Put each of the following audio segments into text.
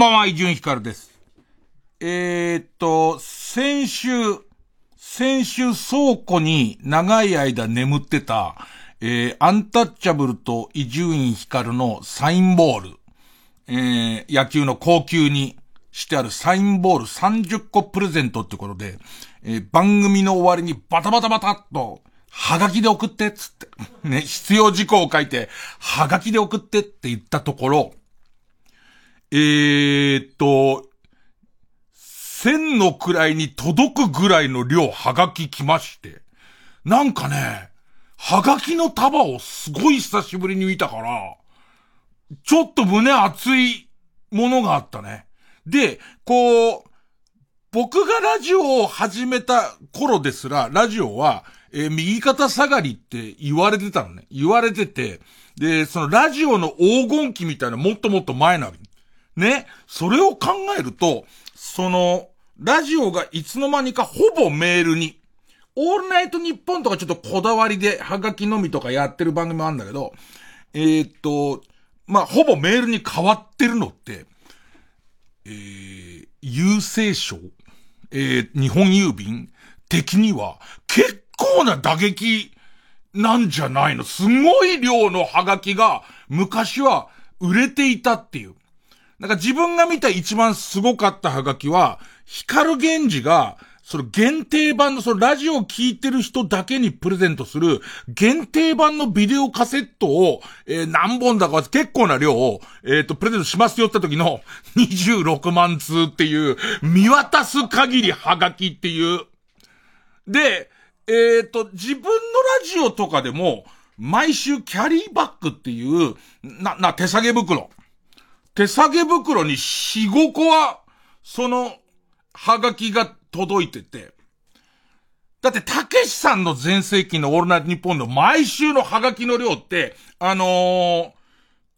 こんばんは、伊集院光です。えー、っと、先週、先週倉庫に長い間眠ってた、えー、アンタッチャブルと伊集院光のサインボール、えー、野球の高級にしてあるサインボール30個プレゼントってことで、えー、番組の終わりにバタバタバタっと、はがきで送ってっつって、ね、必要事項を書いて、はがきで送ってって言ったところ、えー、っと、千の位に届くぐらいの量はがき来まして、なんかね、はがきの束をすごい久しぶりに見たから、ちょっと胸熱いものがあったね。で、こう、僕がラジオを始めた頃ですら、ラジオは、えー、右肩下がりって言われてたのね。言われてて、で、そのラジオの黄金期みたいなもっともっと前なわけ。ね。それを考えると、その、ラジオがいつの間にかほぼメールに、オールナイトニッポンとかちょっとこだわりで、はがきのみとかやってる番組もあるんだけど、えー、っと、まあ、ほぼメールに変わってるのって、えー、郵政省えー、日本郵便的には結構な打撃なんじゃないの？すごい量のハガキが昔は売れていたっていう。なんか自分が見た一番すごかったハガキは、光源氏がその限定版の、そのラジオを聴いてる人だけにプレゼントする限定版のビデオカセットを、えー、何本だか結構な量を、えっ、ー、と、プレゼントしますよって時の26万通っていう、見渡す限りハガキっていう。で、えっ、ー、と、自分のラジオとかでも、毎週キャリーバッグっていう、な、な、手提げ袋。手提げ袋に4、5個は、その、はがきが届いてて、だって、たけしさんの全盛期のオールナイトニッポンの毎週のハガキの量って、あのー、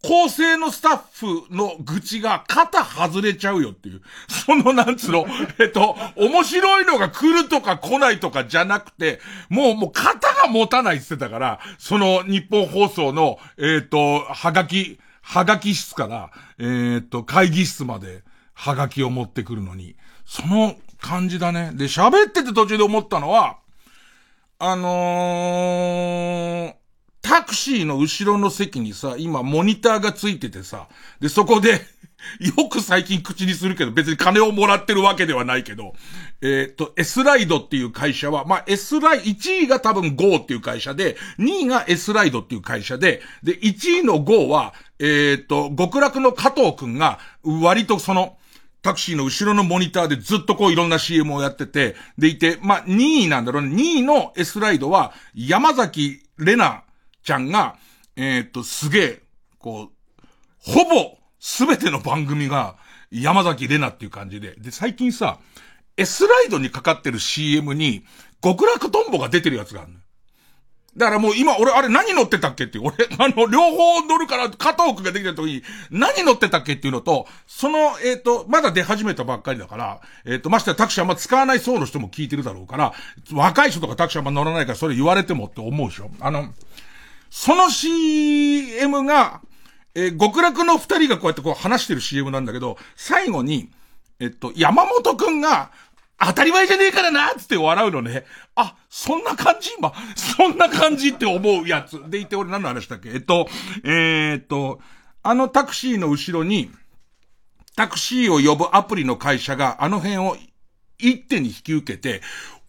構成のスタッフの愚痴が肩外れちゃうよっていう。そのなんつうの、えっと、面白いのが来るとか来ないとかじゃなくて、もう、もう肩が持たないって言ってたから、その日本放送の、えっと、はがき、はがき室から、えっと、会議室まで、はがきを持ってくるのに、その感じだね。で、喋ってて途中で思ったのは、あのー、タクシーの後ろの席にさ、今モニターがついててさ、で、そこで よく最近口にするけど、別に金をもらってるわけではないけど、えっ、と、S ライドっていう会社は、まあ、S ライ、1位が多分 GO っていう会社で、2位が S ライドっていう会社で、で、1位の GO は、えっ、ー、と、極楽の加藤くんが、割とその、タクシーの後ろのモニターでずっとこういろんな CM をやってて、でいて、まあ、2位なんだろうね。2位の S ライドは、山崎レナちゃんが、えー、と、すげえ、こう、ほぼ、すべての番組が、山崎レナっていう感じで。で、最近さ、S ライドにかかってる CM に、極楽トンボが出てるやつがある。だからもう今、俺、あれ何乗ってたっけっていう、俺、あの、両方乗るから、加藤くができた時に、何乗ってたっけっていうのと、その、えっ、ー、と、まだ出始めたばっかりだから、えっ、ー、と、ましてやタクシーあんま使わない層の人も聞いてるだろうから、若い人とかタクシーあんま乗らないから、それ言われてもって思うでしょ。あの、その CM が、えー、極楽の二人がこうやってこう話してる CM なんだけど、最後に、えっと、山本くんが、当たり前じゃねえからなつって笑うのね。あ、そんな感じ？今。そんな感じって思うやつ。でいて俺何の話だっけ？えっと、えー、っと、あのタクシーの後ろに、タクシーを呼ぶアプリの会社があの辺を一手に引き受けて、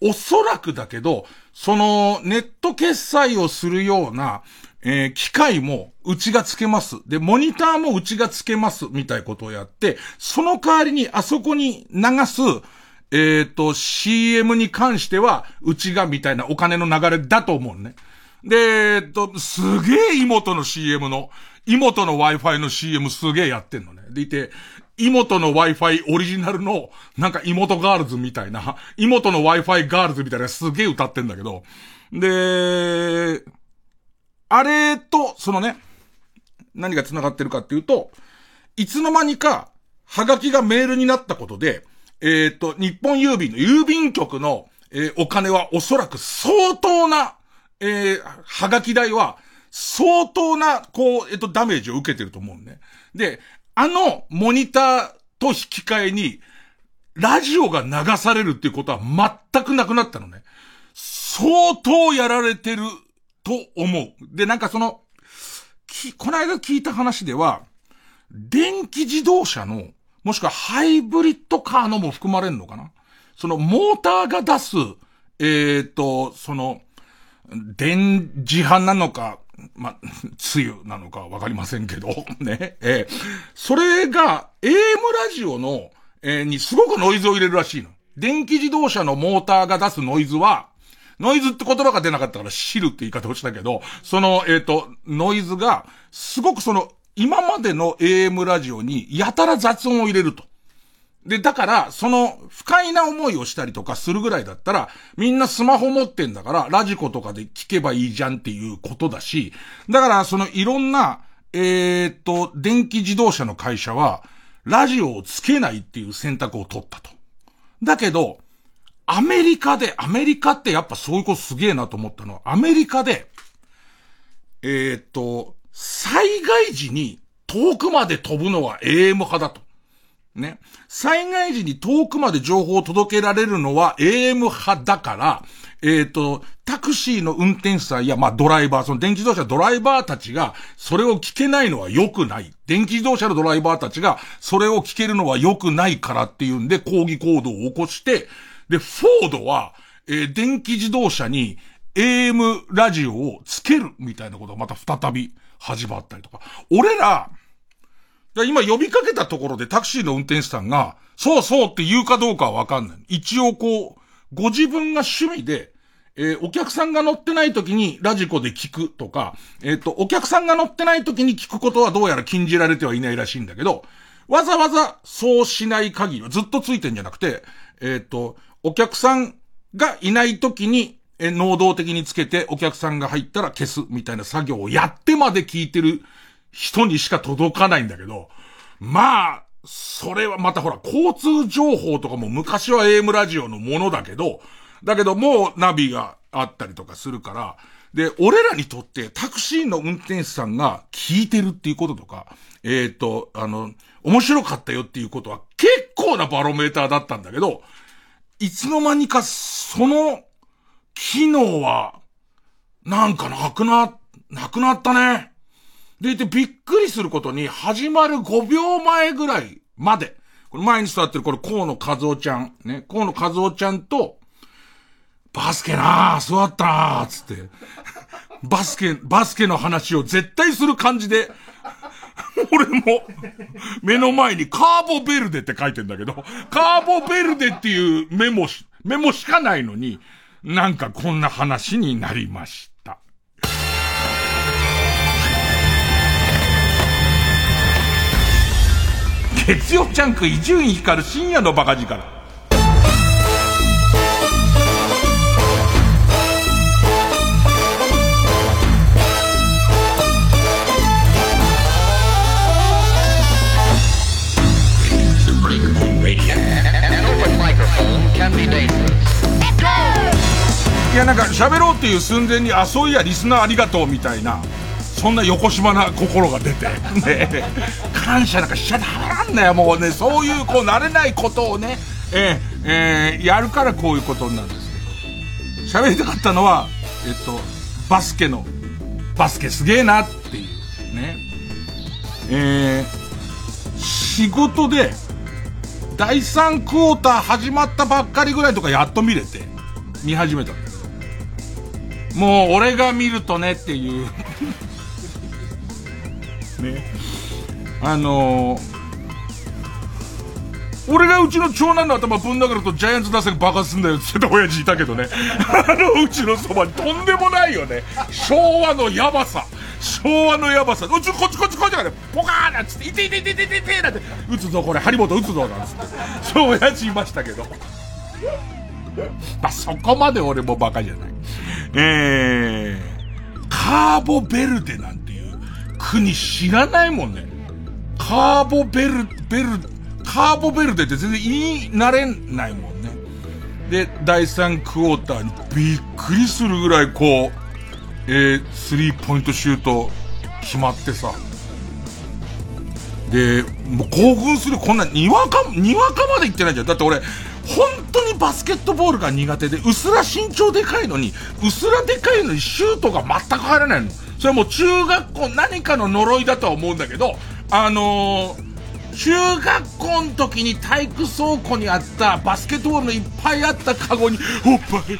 おそらくだけど、そのネット決済をするような、えー、機械もうちがつけます。で、モニターもうちがつけます。みたいなことをやって、その代わりにあそこに流す、えっ、ー、と、CM に関しては、うちがみたいなお金の流れだと思うね。で、えっ、と、すげえ妹の CM の、妹の Wi-Fi の CM すげえやってんのね。でいて、妹の Wi-Fi オリジナルの、なんか妹ガールズみたいな、妹の Wi-Fi ガールズみたいなすげえ歌ってんだけど、で、あれと、そのね、何が繋がってるかっていうと、いつの間にか、ハガキがメールになったことで、えっ、ー、と、日本郵便の郵便局の、えー、お金はおそらく相当な、えー、はがき代は、相当な、こう、えっ、と、ダメージを受けてると思うね。で、あの、モニターと引き換えに、ラジオが流されるっていうことは全くなくなったのね。相当やられてると思う。で、なんかその、き、この間聞いた話では、電気自動車の、もしくはハイブリッドカーのも含まれるのかな？そのモーターが出す、えっ、ー、と、その、電磁波なのか、ま、つゆなのかわかりませんけど、ね、えー、それが AM ラジオの、えー、にすごくノイズを入れるらしいの。電気自動車のモーターが出すノイズは、ノイズって言葉が出なかったから知るって言い方をしたけど、その、えっ、ー、と、ノイズが、すごくその、今までの AM ラジオにやたら雑音を入れると。で、だから、その、不快な思いをしたりとかするぐらいだったら、みんなスマホ持ってんだから、ラジコとかで聞けばいいじゃんっていうことだし、だから、そのいろんな、えー、っと、電気自動車の会社は、ラジオをつけないっていう選択を取ったと。だけど、アメリカで、アメリカってやっぱそういうことすげえなと思ったのは、アメリカで、えー、っと、災害時に遠くまで飛ぶのは AM 派だと。ね。災害時に遠くまで情報を届けられるのは AM 派だから、えっ、ー、と、タクシーの運転手さんや、まあ、ドライバー、その電気自動車ドライバーたちが、それを聞けないのは良くない。電気自動車のドライバーたちが、それを聞けるのは良くないからっていうんで、抗議行動を起こして、で、フォードは、えー、電気自動車に AM ラジオをつけるみたいなことがまた再び始まったりとか。俺ら、今呼びかけたところでタクシーの運転手さんが、そうそうって言うかどうかはわかんない。一応こう、ご自分が趣味で、えー、お客さんが乗ってない時にラジコで聞くとか、えっ、ー、と、お客さんが乗ってない時に聞くことはどうやら禁じられてはいないらしいんだけど、わざわざそうしない限りはずっとついてんじゃなくて、えっ、ー、と、お客さんがいない時に、え、能動的につけてお客さんが入ったら消すみたいな作業をやってまで聞いてる人にしか届かないんだけど、まあ、それはまたほら、交通情報とかも昔は AM ラジオのものだけど、だけどもうナビがあったりとかするから、で、俺らにとってタクシーの運転手さんが聞いてるっていうこととか、えっ、ー、と、あの、面白かったよっていうことは結構なバロメーターだったんだけど、いつの間にかその機能は、なんかなくな、なくなったね。でいてびっくりすることに、始まる5秒前ぐらいまで、これ前に座ってるこれ河野和夫ちゃん、ね、河野和夫ちゃんと、バスケなぁ、座ったなぁ、つって、バスケ、バスケの話を絶対する感じで、俺も、目の前にカーボベルデって書いてんだけど、カーボベルデっていうメモし、メモしかないのに、なんかこんな話になりました。月曜チャンク伊集院光深夜のバカ力。いやなんか喋ろうっていう寸前にあそういやリスナーありがとうみたいなそんな横島な心が出て、ね、感謝なんかしちゃダメなんだよ、もうね、そういうこう慣れないことをね、えー、えー、やるからこういうことになるんですけど、喋りたかったのは、えっと、バスケの、バスケすげえなっていう、ね。えー、仕事で、第3クォーター始まったばっかりぐらいとかやっと見れて、見始めたんだけど、もう俺が見るとねっていうね。あのー、俺がうちの長男の頭ぶん殴るとジャイアンツ打線爆発すんだよって言ってた親父いたけどね。あのうちのそばにとんでもないよね。昭和のヤバさ。昭和のヤバさ。うちこっちこっちこっちがね、ポカーなんつって、いていていていていていてなんて、撃つぞこれ、張本撃つぞなんつって。そう親父いましたけど。まあ、そこまで俺もバカじゃない。えー、カーボベルデなんていう国知らないもんね。カーボベル、ベル、カーボベルデって全然言い慣れないもんね。で、第3クォーターにびっくりするぐらいこう、えー、スリーポイントシュート決まってさ。で、もう興奮する、こんな、にわか、にわかまで行ってないじゃん。だって俺、本当にバスケットボールが苦手で、うすら身長でかいのに、うすらでかいのにシュートが全く入らないの。それはもう中学校何かの呪いだとは思うんだけど、あのー、中学校の時に体育倉庫にあったバスケットボールのいっぱいあったカゴに、おっぱい、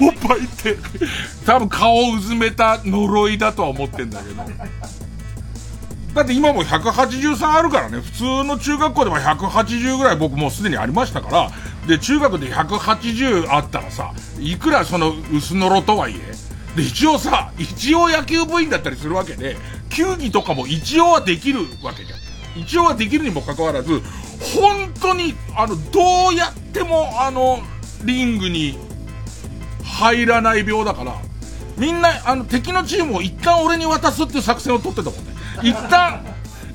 おっぱいって、多分顔をうずめた呪いだとは思ってんだけど。だって今も183あるからね、普通の中学校でも180ぐらい僕もうすでにありましたから、で、中学で180あったらさ、いくらその薄のろとはいえ、で、一応さ、一応野球部員だったりするわけで、球技とかも一応はできるわけじゃん。一応はできるにもかかわらず、本当に、あの、どうやっても、あの、リングに入らない病だから、みんな、あの、敵のチームを一旦俺に渡すっていう作戦を取ってたもんね。一旦、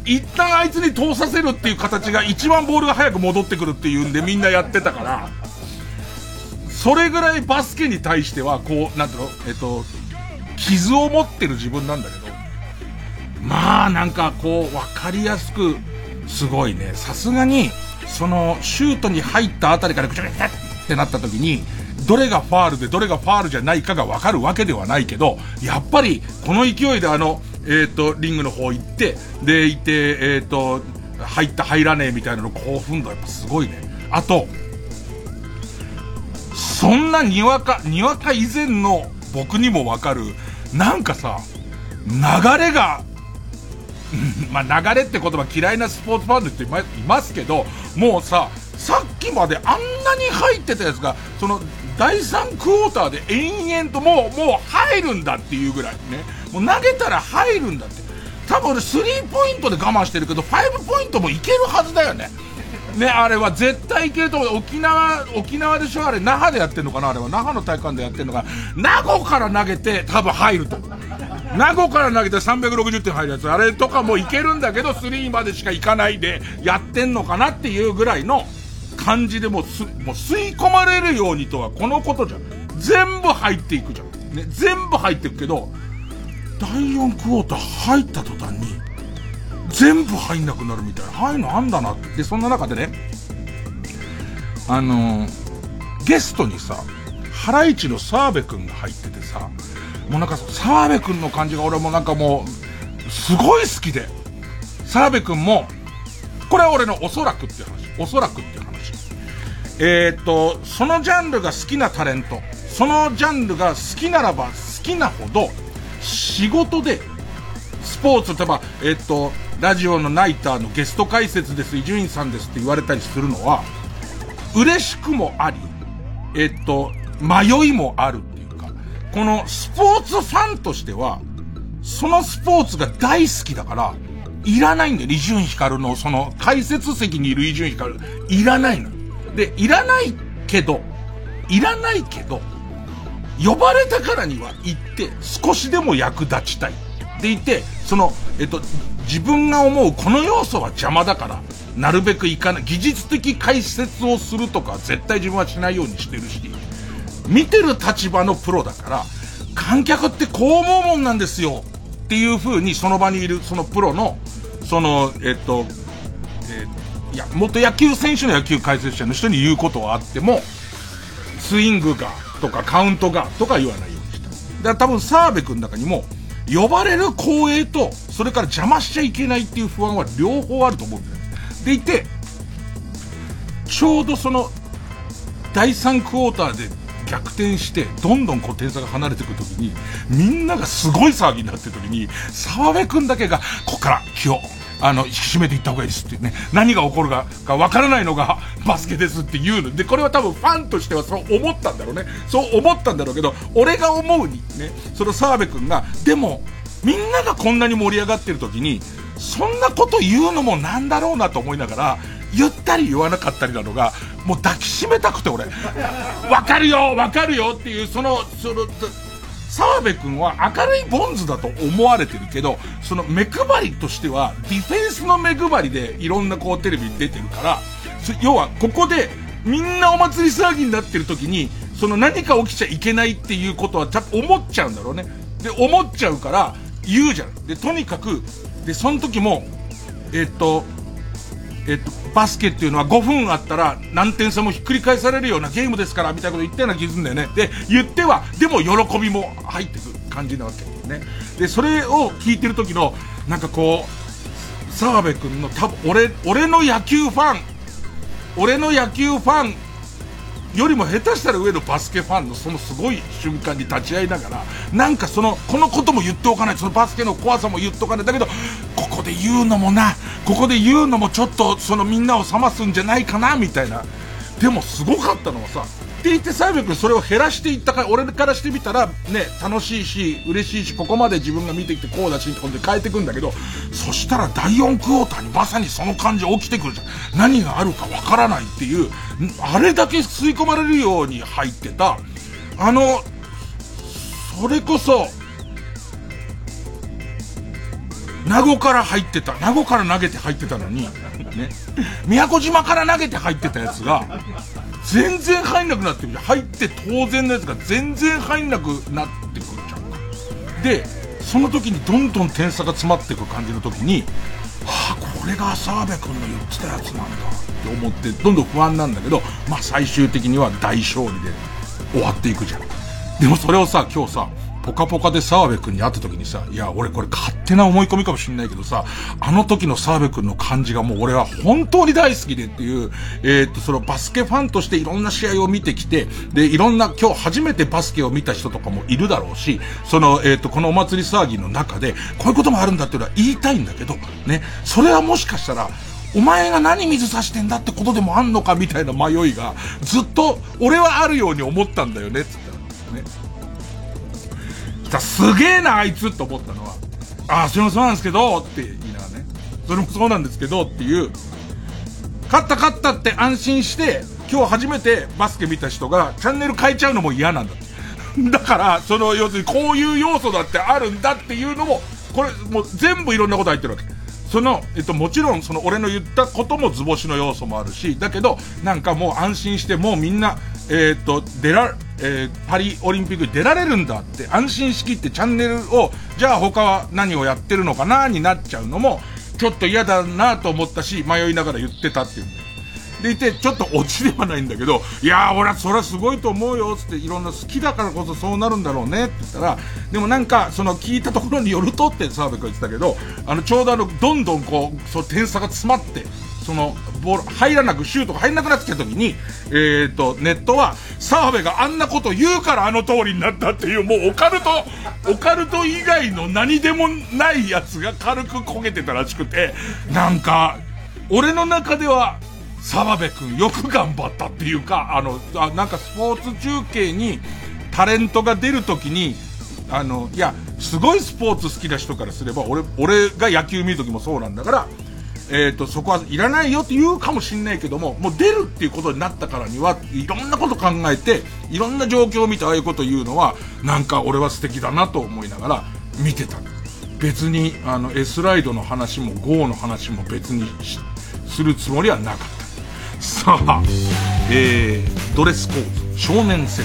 一旦あいつに通させるっていう形が一番ボールが早く戻ってくるっていうんでみんなやってたから、それぐらいバスケに対しては、こう、なんていうのえっと、傷を持ってる自分なんだけど、まあなんかこう、わかりやすく、すごいね、さすがに、その、シュートに入ったあたりからぐちゃぐちゃってなった時に、どれがファールでどれがファールじゃないかがわかるわけではないけど、やっぱり、この勢いであの、えっ、ー、と、リングの方行って、で、いて、えっ、ー、と、入った入らねえみたいなの興奮度やっぱすごいね。あと、そんなにわか、にわか以前の僕にもわかる、なんかさ、流れが、まあ流れって言葉嫌いなスポーツファンの人いますけど、もうさ、さっきまであんなに入ってたやつが、その第3クォーターで延々ともう、もう入るんだっていうぐらいね。もう投げたら入るんだって。多分俺スリーポイントで我慢してるけど、5ポイントもいけるはずだよね。ね、あれは絶対いけると思う。沖縄、沖縄でしょ？あれ、那覇でやってんのかな？あれは。那覇の体育館でやってんのか名護から投げて多分入ると。名護から投げて360点入るやつ。あれとかもいけるんだけど、スリーまでしかいかないでやってんのかなっていうぐらいの感じでもう、もう吸い込まれるようにとはこのことじゃん。全部入っていくじゃん。ね、全部入っていくけど、第4クォーター入った途端に、全部入んなくなるみたいな、入るのあんだなって。そんな中でね、あの、ゲストにさ、ハライチの澤部くんが入っててさ、もうなんか澤部くんの感じが俺もなんかもう、すごい好きで、澤部くんも、これは俺のおそらくっていう話。おそらくっていう話。えー、っと、そのジャンルが好きなタレント、そのジャンルが好きならば好きなほど、仕事で、スポーツ、例えば、え、っと、ラジオのナイターのゲスト解説です、伊集院さんですって言われたりするのは、嬉しくもあり、え、っと、迷いもあるっていうか、このスポーツファンとしては、そのスポーツが大好きだから、いらないんだよ、伊集院光の、その、解説席にいる伊集院光、いらないの。で、いらないけど、いらないけど、呼ばれたからには行って少しでも役立ちたい。でいて、その、えっと、自分が思うこの要素は邪魔だから、なるべく行かない、技術的解説をするとか絶対自分はしないようにしてるし、見てる立場のプロだから、観客ってこう思うもんなんですよっていう風にその場にいるそのプロの、その、えっと、えー、いや、元野球選手の野球解説者の人に言うことはあっても、スイングが、とかカウントが、とか言わないようにした。だから多分澤部君の中にも、呼ばれる光栄と、それから邪魔しちゃいけないっていう不安は両方あると思うんだよね。でいて、ちょうどその、第3クォーターで逆転して、どんどんこう点差が離れてくるときに、みんながすごい騒ぎになってるときに、澤部君だけが、ここから気をあの、引き締めていった方がいいですってね、何が起こるかがわからないのがバスケですって言うの。で、これは多分ファンとしてはそう思ったんだろうね。そう思ったんだろうけど、俺が思うにね、その澤部君が、でも、みんながこんなに盛り上がってる時に、そんなこと言うのもなんだろうなと思いながら、言ったり言わなかったりなのが、もう抱きしめたくて俺。わかるよわかるよっていう、その、その、澤部君は明るいボンズだと思われてるけど、その目配りとしては、ディフェンスの目配りでいろんなこうテレビに出てるから、要はここでみんなお祭り騒ぎになってる時に、その何か起きちゃいけないっていうことはちゃ思っちゃうんだろうね。で、思っちゃうから言うじゃん。で、とにかく、で、その時も、えっと、えっと、バスケっていうのは5分あったら何点差もひっくり返されるようなゲームですから、みたいなこと言ったような気がするんだよね。で、言っては、でも喜びも入ってくる感じなわけね。で、それを聞いてる時の、なんかこう、澤部君の多分、俺、俺の野球ファン、俺の野球ファンよりも下手したら上のバスケファンのそのすごい瞬間に立ち会いながら、なんかその、このことも言っておかない、そのバスケの怖さも言っておかない。だけど、ここで言うのもな、ここで言うのもちょっとそのみんなを冷ますんじゃないかな、みたいな。でもすごかったのはさ、て言って澤部君それを減らしていったから俺からしてみたらね、楽しいし、嬉しいし、ここまで自分が見てきてこうだしってことで変えてくんだけど、そしたら第4クォーターにまさにその感じ起きてくるじゃん。何があるかわからないっていう、あれだけ吸い込まれるように入ってた、あの、それこそ、名護から入ってた、名護から投げて入ってたのに、ね、宮古島から投げて入ってたやつが、全然入んなくなってくる入って当然のやつが全然入んなくなってくるじゃんか。で、その時にどんどん点差が詰まってく感じの時に、はあ、これが澤部君の言ってたやつなんだって思って、どんどん不安なんだけど、まあ最終的には大勝利で終わっていくじゃん。でもそれをさ、今日さ、ポカポカで澤部くんに会った時にさ、いや、俺これ勝手な思い込みかもしんないけどさ、あの時の澤部くんの感じがもう俺は本当に大好きでっていう、えー、っと、そのバスケファンとしていろんな試合を見てきて、で、いろんな今日初めてバスケを見た人とかもいるだろうし、その、えー、っと、このお祭り騒ぎの中で、こういうこともあるんだっていうのは言いたいんだけど、ね、それはもしかしたら、お前が何水差してんだってことでもあんのかみたいな迷いが、ずっと、俺はあるように思ったんだよね、つったら。ね。たすげえな、あいつって思ったのは、ああ、それもそうなんですけど、って言いながらね。それもそうなんですけど、っていう、勝った勝ったって安心して、今日初めてバスケ見た人がチャンネル変えちゃうのも嫌なんだ。だから、その、要するにこういう要素だってあるんだっていうのも、これ、もう全部いろんなこと入ってるわけ。その、えっと、もちろん、その、俺の言ったことも図星の要素もあるし、だけど、なんかもう安心して、もうみんな、えー、っと、出ら、えー、パリオリンピックに出られるんだって安心しきってチャンネルを、じゃあ他は何をやってるのかなになっちゃうのも、ちょっと嫌だなと思ったし、迷いながら言ってたっていうんだよ。でいて、ちょっとオチではないんだけど、いやー、俺はそれはすごいと思うよ、つっていろんな好きだからこそそうなるんだろうね、って言ったら、でもなんか、その聞いたところによるとって澤部君言ってたけど、あの、ちょうどあの、どんどんこう、そう、点差が詰まって、その、ボール、入らなく、シュートが入らなくなってきた時に、えっ、ー、と、ネットは、澤部があんなこと言うからあの通りになったっていう、もうオカルト、オカルト以外の何でもないやつが軽く焦げてたらしくて、なんか、俺の中では、澤部君よく頑張ったっていうか、あの、あなんかスポーツ中継にタレントが出るときに、あの、いや、すごいスポーツ好きな人からすれば、俺、俺が野球見るときもそうなんだから、え、ー、と、そこはいらないよって言うかもしんないけども、もう出るっていうことになったからには、いろんなこと考えて、いろんな状況を見てああいうこと言うのは、なんか俺は素敵だなと思いながら見てた。別に、あの、S ライドの話も GO の話も別にするつもりはなかった。さあ、えー、ドレスコード、少年セ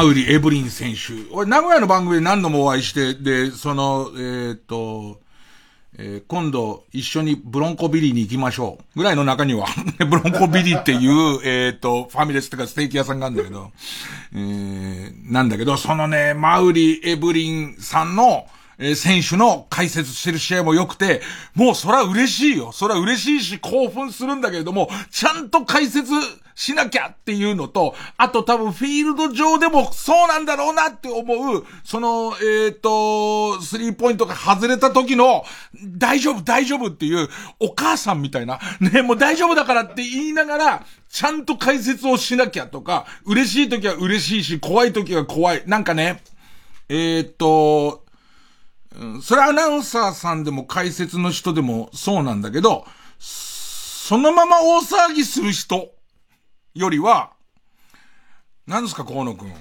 マウリ・エブリン選手。俺、名古屋の番組で何度もお会いして、で、その、えー、っと、えー、今度一緒にブロンコビリーに行きましょう。ぐらいの中には ブロンコビリーっていう、えっ、と、ファミレスとかステーキ屋さんがあるんだけど、えー、なんだけど、そのね、マウリ・エブリンさんの、えー、選手の解説してる試合も良くて、もうそら嬉しいよ。そら嬉しいし興奮するんだけれども、ちゃんと解説しなきゃっていうのと、あと多分フィールド上でもそうなんだろうなって思う、その、えっ、ー、と、スリーポイントが外れた時の、大丈夫大丈夫っていう、お母さんみたいな、ね、もう大丈夫だからって言いながら、ちゃんと解説をしなきゃとか、嬉しい時は嬉しいし、怖い時は怖い。なんかね、えっ、ー、と、それアナウンサーさんでも解説の人でもそうなんだけど、そのまま大騒ぎする人よりは、何ですか、河野くん。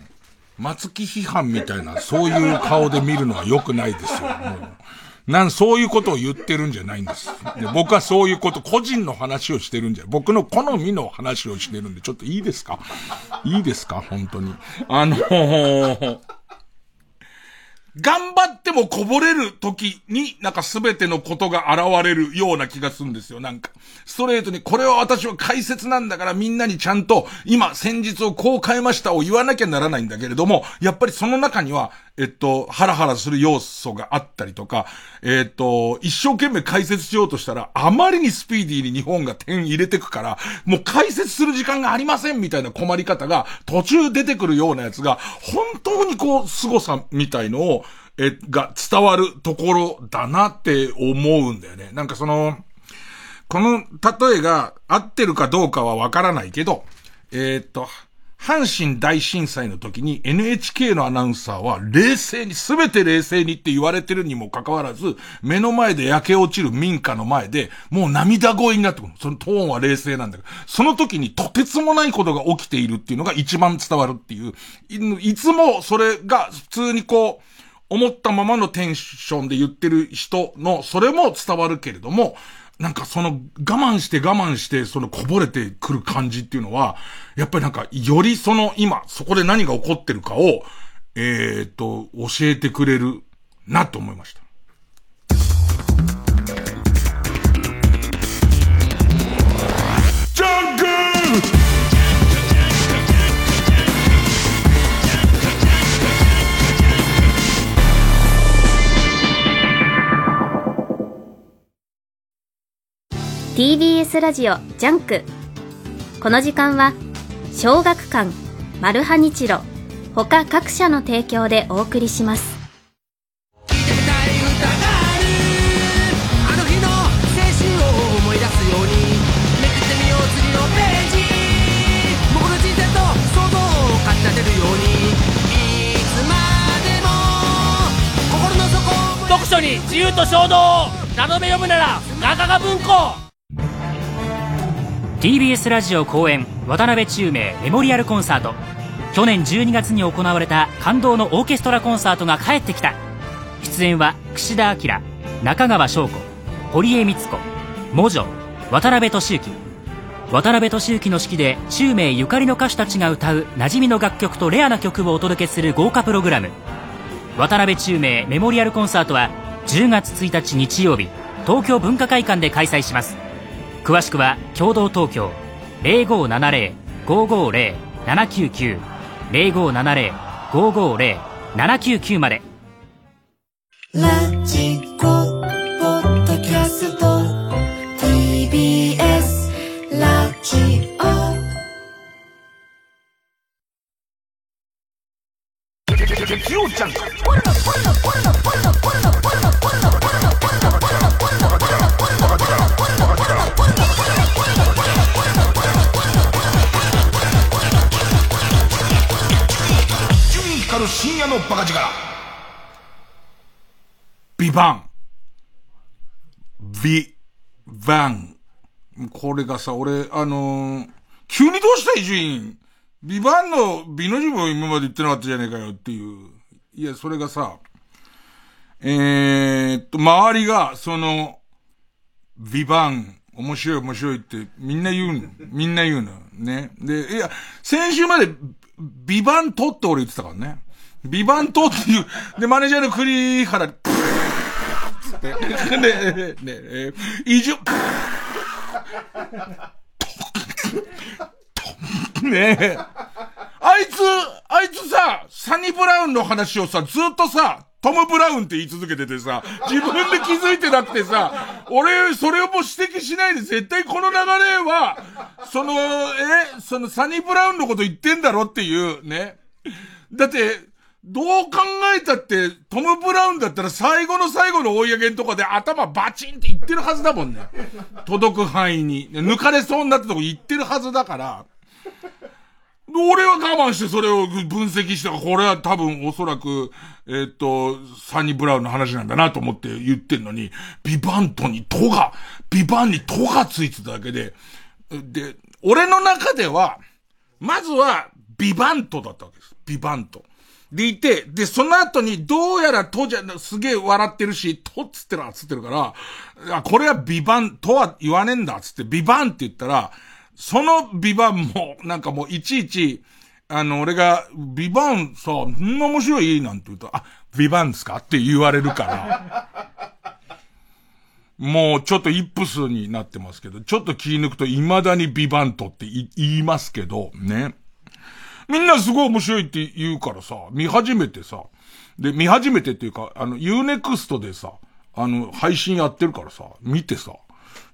松木批判みたいな、そういう顔で見るのは良くないですよ。もうなん、そういうことを言ってるんじゃないんです。で僕はそういうこと、個人の話をしてるんじゃ、僕の好みの話をしてるんで、ちょっといいですか？いいですか？本当に。あのー頑張ってもこぼれる時に、なんか全てのことが現れるような気がするんですよ、なんか。ストレートに、これは私は解説なんだからみんなにちゃんと、今、先日をこう変えましたを言わなきゃならないんだけれども、やっぱりその中には、えっと、ハラハラする要素があったりとか、えっと、一生懸命解説しようとしたら、あまりにスピーディーに日本が点入れてくから、もう解説する時間がありませんみたいな困り方が途中出てくるようなやつが、本当にこう、凄さみたいのを、え、が伝わるところだなって思うんだよね。なんかその、この例えが合ってるかどうかはわからないけど、えー、っと、阪神大震災の時に NHK のアナウンサーは冷静に、すべて冷静にって言われてるにもかかわらず、目の前で焼け落ちる民家の前で、もう涙声になってくる。そのトーンは冷静なんだけど、その時にとてつもないことが起きているっていうのが一番伝わるっていう、いつもそれが普通にこう、思ったままのテンションで言ってる人の、それも伝わるけれども、なんかその我慢して我慢してそのこぼれてくる感じっていうのは、やっぱりなんかよりその今、そこで何が起こってるかを、えー、っと、教えてくれるなと思いました。TBS ラジオジャンク。この時間は小学館マルハニチロ他各社の提供でお送りします。読書に自由と衝動。ラノベ読むならガガガ文庫 TBS ラジオ公演渡辺宙明メモリアルコンサート。去年12月に行われた感動のオーケストラコンサートが帰ってきた。出演は櫛田明中川翔子堀江光子魔女渡辺俊之渡辺俊之の指揮で宙明ゆかりの歌手たちが歌う馴染みの楽曲とレアな曲をお届けする豪華プログラム。渡辺宙明メモリアルコンサートは10月1日日曜日東京文化会館で開催します。詳しくは共同東京0570-550-799 0570-550-799までラジコポッドキャスト TBS ラジオちゃん深夜バン。ビ、バン。これがさ、俺、あのー、急にどうした伊集院。ビバンの美の字も今まで言ってなかったじゃねえかよっていう。いや、それがさ、えー、っと、周りが、その、ビバン面白い面白いってみんな言うの。みんな言うの。ね。で、いや、先週までビバントって俺言ってたからね。ビバントっていう、で、マネージャーの栗原、プーって、ねえ、ね、以上、ねえ。あいつ、あいつさ、サニブラウンの話をさ、ずっとさ、トム・ブラウンって言い続けててさ、自分で気づいてなくてさ、俺、それをもう指摘しないで絶対この流れは、その、え、そのサニ・ブラウンのこと言ってんだろっていう、ね。だって、どう考えたって、トム・ブラウンだったら最後の最後の追い上げんとこで頭バチンって言ってるはずだもんね。届く範囲に。抜かれそうになったとこ言ってるはずだから。俺は我慢してそれを分析したこれは多分おそらく、えー、っと、サニー・ブラウンの話なんだなと思って言ってんのに、ビバントにトが、ビバンにトがついてただけで、で、俺の中では、まずは、ビバントだったわけです。ビバント。でいて、で、その後に、どうやらとじゃ、すげえ笑ってるし、とっつってるつってるから、あ、これはビバンとは言わねえんだっ、つって、ビバンって言ったら、そのビバンも、なんかもういちいち、あの、俺が、ビバンさ、そんな面白い？なんて言うと、あ、ビバンですか？って言われるから。もうちょっとイップスになってますけど、ちょっと気抜くと未だにビバントって言いますけど、ね。みんなすごい面白いって言うからさ、見始めてさ、で、見始めてっていうか、あの、ユーネクストでさ、あの、配信やってるからさ、見てさ、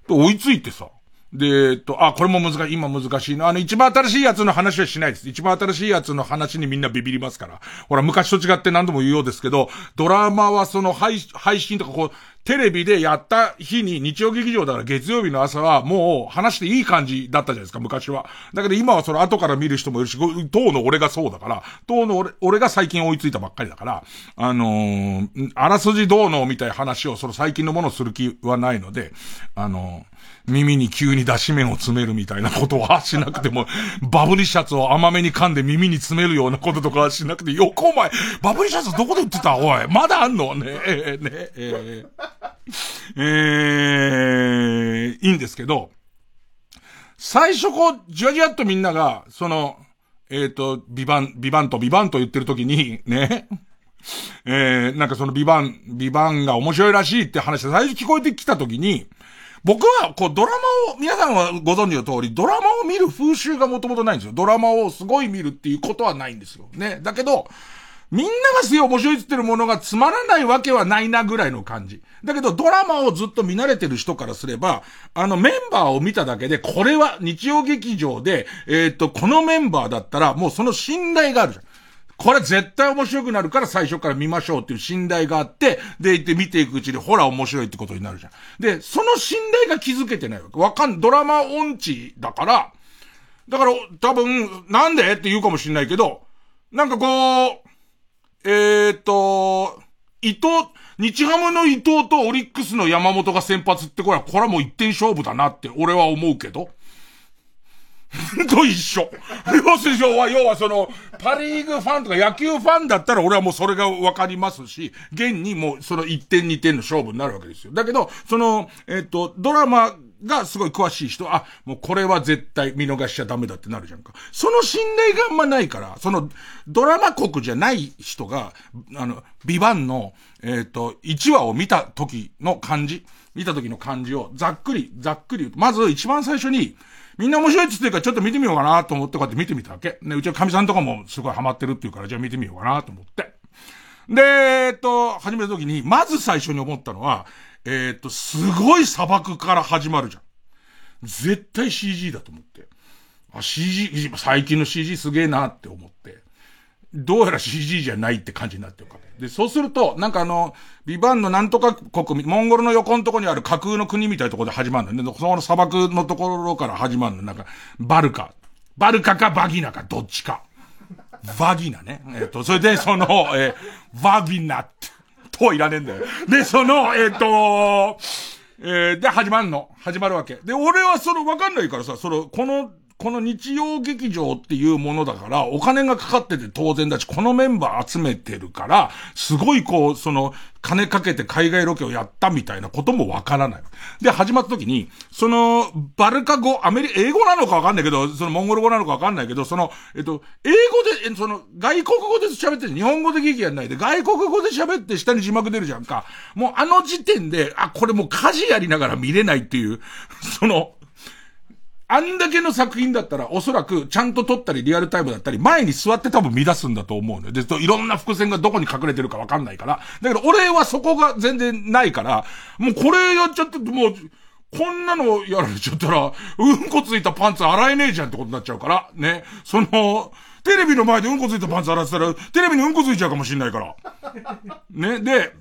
追いついてさ、で、えっと、あ、これも難しい、今難しいな。あの、一番新しいやつの話はしないです。一番新しいやつの話にみんなビビりますから。ほら、昔と違って何度も言うようですけど、ドラマはその配配信とかこう、テレビでやった日に、日曜劇場だから月曜日の朝はもう話していい感じだったじゃないですか、昔は。だけど今はその後から見る人もいるし、当の俺がそうだから、当の俺、俺が最近追いついたばっかりだから、あのー、あらすじどうのみたいな話をその最近のものをする気はないので、あのー耳に急に出し麺を詰めるみたいなことはしなくても、バブリシャツを甘めに噛んで耳に詰めるようなこととかはしなくて、よくお前、バブリシャツどこで売ってた？おい、まだあんの？ねえ、ねえ、えー、いいんですけど、最初こう、じわじわっとみんなが、その、えっ、ー、と、ビバン、ビバンとビバンと言ってる時に、ね、えー、なんかそのビバン、ビバンが面白いらしいって話が最初聞こえてきた時に、僕は、こう、ドラマを、皆さんはご存知の通り、ドラマを見る風習がもともとないんですよ。ドラマをすごい見るっていうことはないんですよ。ね。だけど、みんながすげえ面白いって言ってるものがつまらないわけはないなぐらいの感じ。だけど、ドラマをずっと見慣れてる人からすれば、あのメンバーを見ただけで、これは日曜劇場で、えー、っと、このメンバーだったら、もうその信頼があるじゃん。これ絶対面白くなるから最初から見ましょうっていう信頼があって、で、行って見ていくうちに、ほら面白いってことになるじゃん。で、その信頼が築けてないわけ。わかん、ドラマ音痴だから、だから多分、なんで？って言うかもしんないけど、なんかこう、えー、と、伊藤、日ハムの伊藤とオリックスの山本が先発ってこれは、これはもう一点勝負だなって俺は思うけど。と一緒。要するに、要は、要はその、パリーグファンとか野球ファンだったら俺はもうそれがわかりますし、現にもうその1点2点の勝負になるわけですよ。だけど、その、えっ、と、ドラマがすごい詳しい人、あ、もうこれは絶対見逃しちゃダメだってなるじゃんか。その信頼があんまないから、その、ドラマ国じゃない人が、あの、ビバンの、えっ、と、1話を見た時の感じ、見た時の感じをざっくり、ざっくり言うと、まず一番最初に、みんな面白いっつってるからちょっと見てみようかなと思ってこうやって見てみたわけ。ね、うちの神さんとかもすごいハマってるっていうから、じゃあ見てみようかなと思って。で、えっと、始めた時に、まず最初に思ったのは、えっと、すごい砂漠から始まるじゃん。絶対 CG だと思って。あ、CG、最近の CG すげえなって思って。どうやら CG じゃないって感じになってるか。で、そうすると、なんかあの、ビバンのなんとか国民、モンゴルの横のとこにある架空の国みたいなところで始まるのね。その砂漠のところから始まるの。なんか、バルカ。バルカかバギナか、どっちか。バギナね。えっ、ー、と、それで、その、えー、バギナって、とはいらねえんだよ。で、その、えっ、ー、と、えー、で、始まるの。始まるわけ。で、俺はその、わかんないからさ、その、この、この日曜劇場っていうものだから、お金がかかってて当然だし、このメンバー集めてるから、すごいこう、その、金かけて海外ロケをやったみたいなこともわからない。で、始まった時に、その、バルカ語、アメリ、英語なのかわかんないけど、そのモンゴル語なのかわかんないけど、その、えっと、英語で、その、外国語で喋って日本語で劇やんないで、外国語で喋って下に字幕出るじゃんか。もうあの時点で、あ、これもう家事やりながら見れないっていう、その、あんだけの作品だったら、おそらく、ちゃんと撮ったり、リアルタイムだったり、前に座って多分乱すんだと思うのよ。で、いろんな伏線がどこに隠れてるかわかんないから。だけど、俺はそこが全然ないから、もうこれやっちゃって、もう、こんなのやられちゃったら、うんこついたパンツ洗えねえじゃんってことになっちゃうから、ね。その、テレビの前でうんこついたパンツ洗ってたら、テレビにうんこついちゃうかもしんないから。ね。で、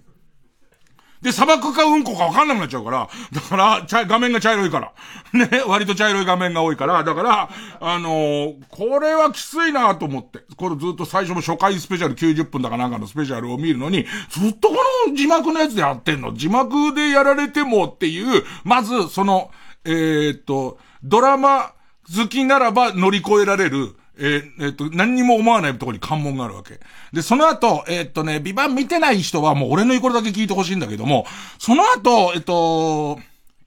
で、砂漠かうんこかわかんなくなっちゃうから、だから、茶、画面が茶色いから。ね、割と茶色い画面が多いから、だから、あのー、これはきついなと思って。これずっと最初の初回スペシャル90分だかなんかのスペシャルを見るのに、ずっとこの字幕のやつでやってんの字幕でやられてもっていう、まず、その、えー、っと、ドラマ好きならば乗り越えられる、えー、えー、っと、何にも思わないところに関門があるわけ。で、その後、えー、っとね、ビバン見てない人はもう俺の言うことだけ聞いてほしいんだけども、その後、えっと、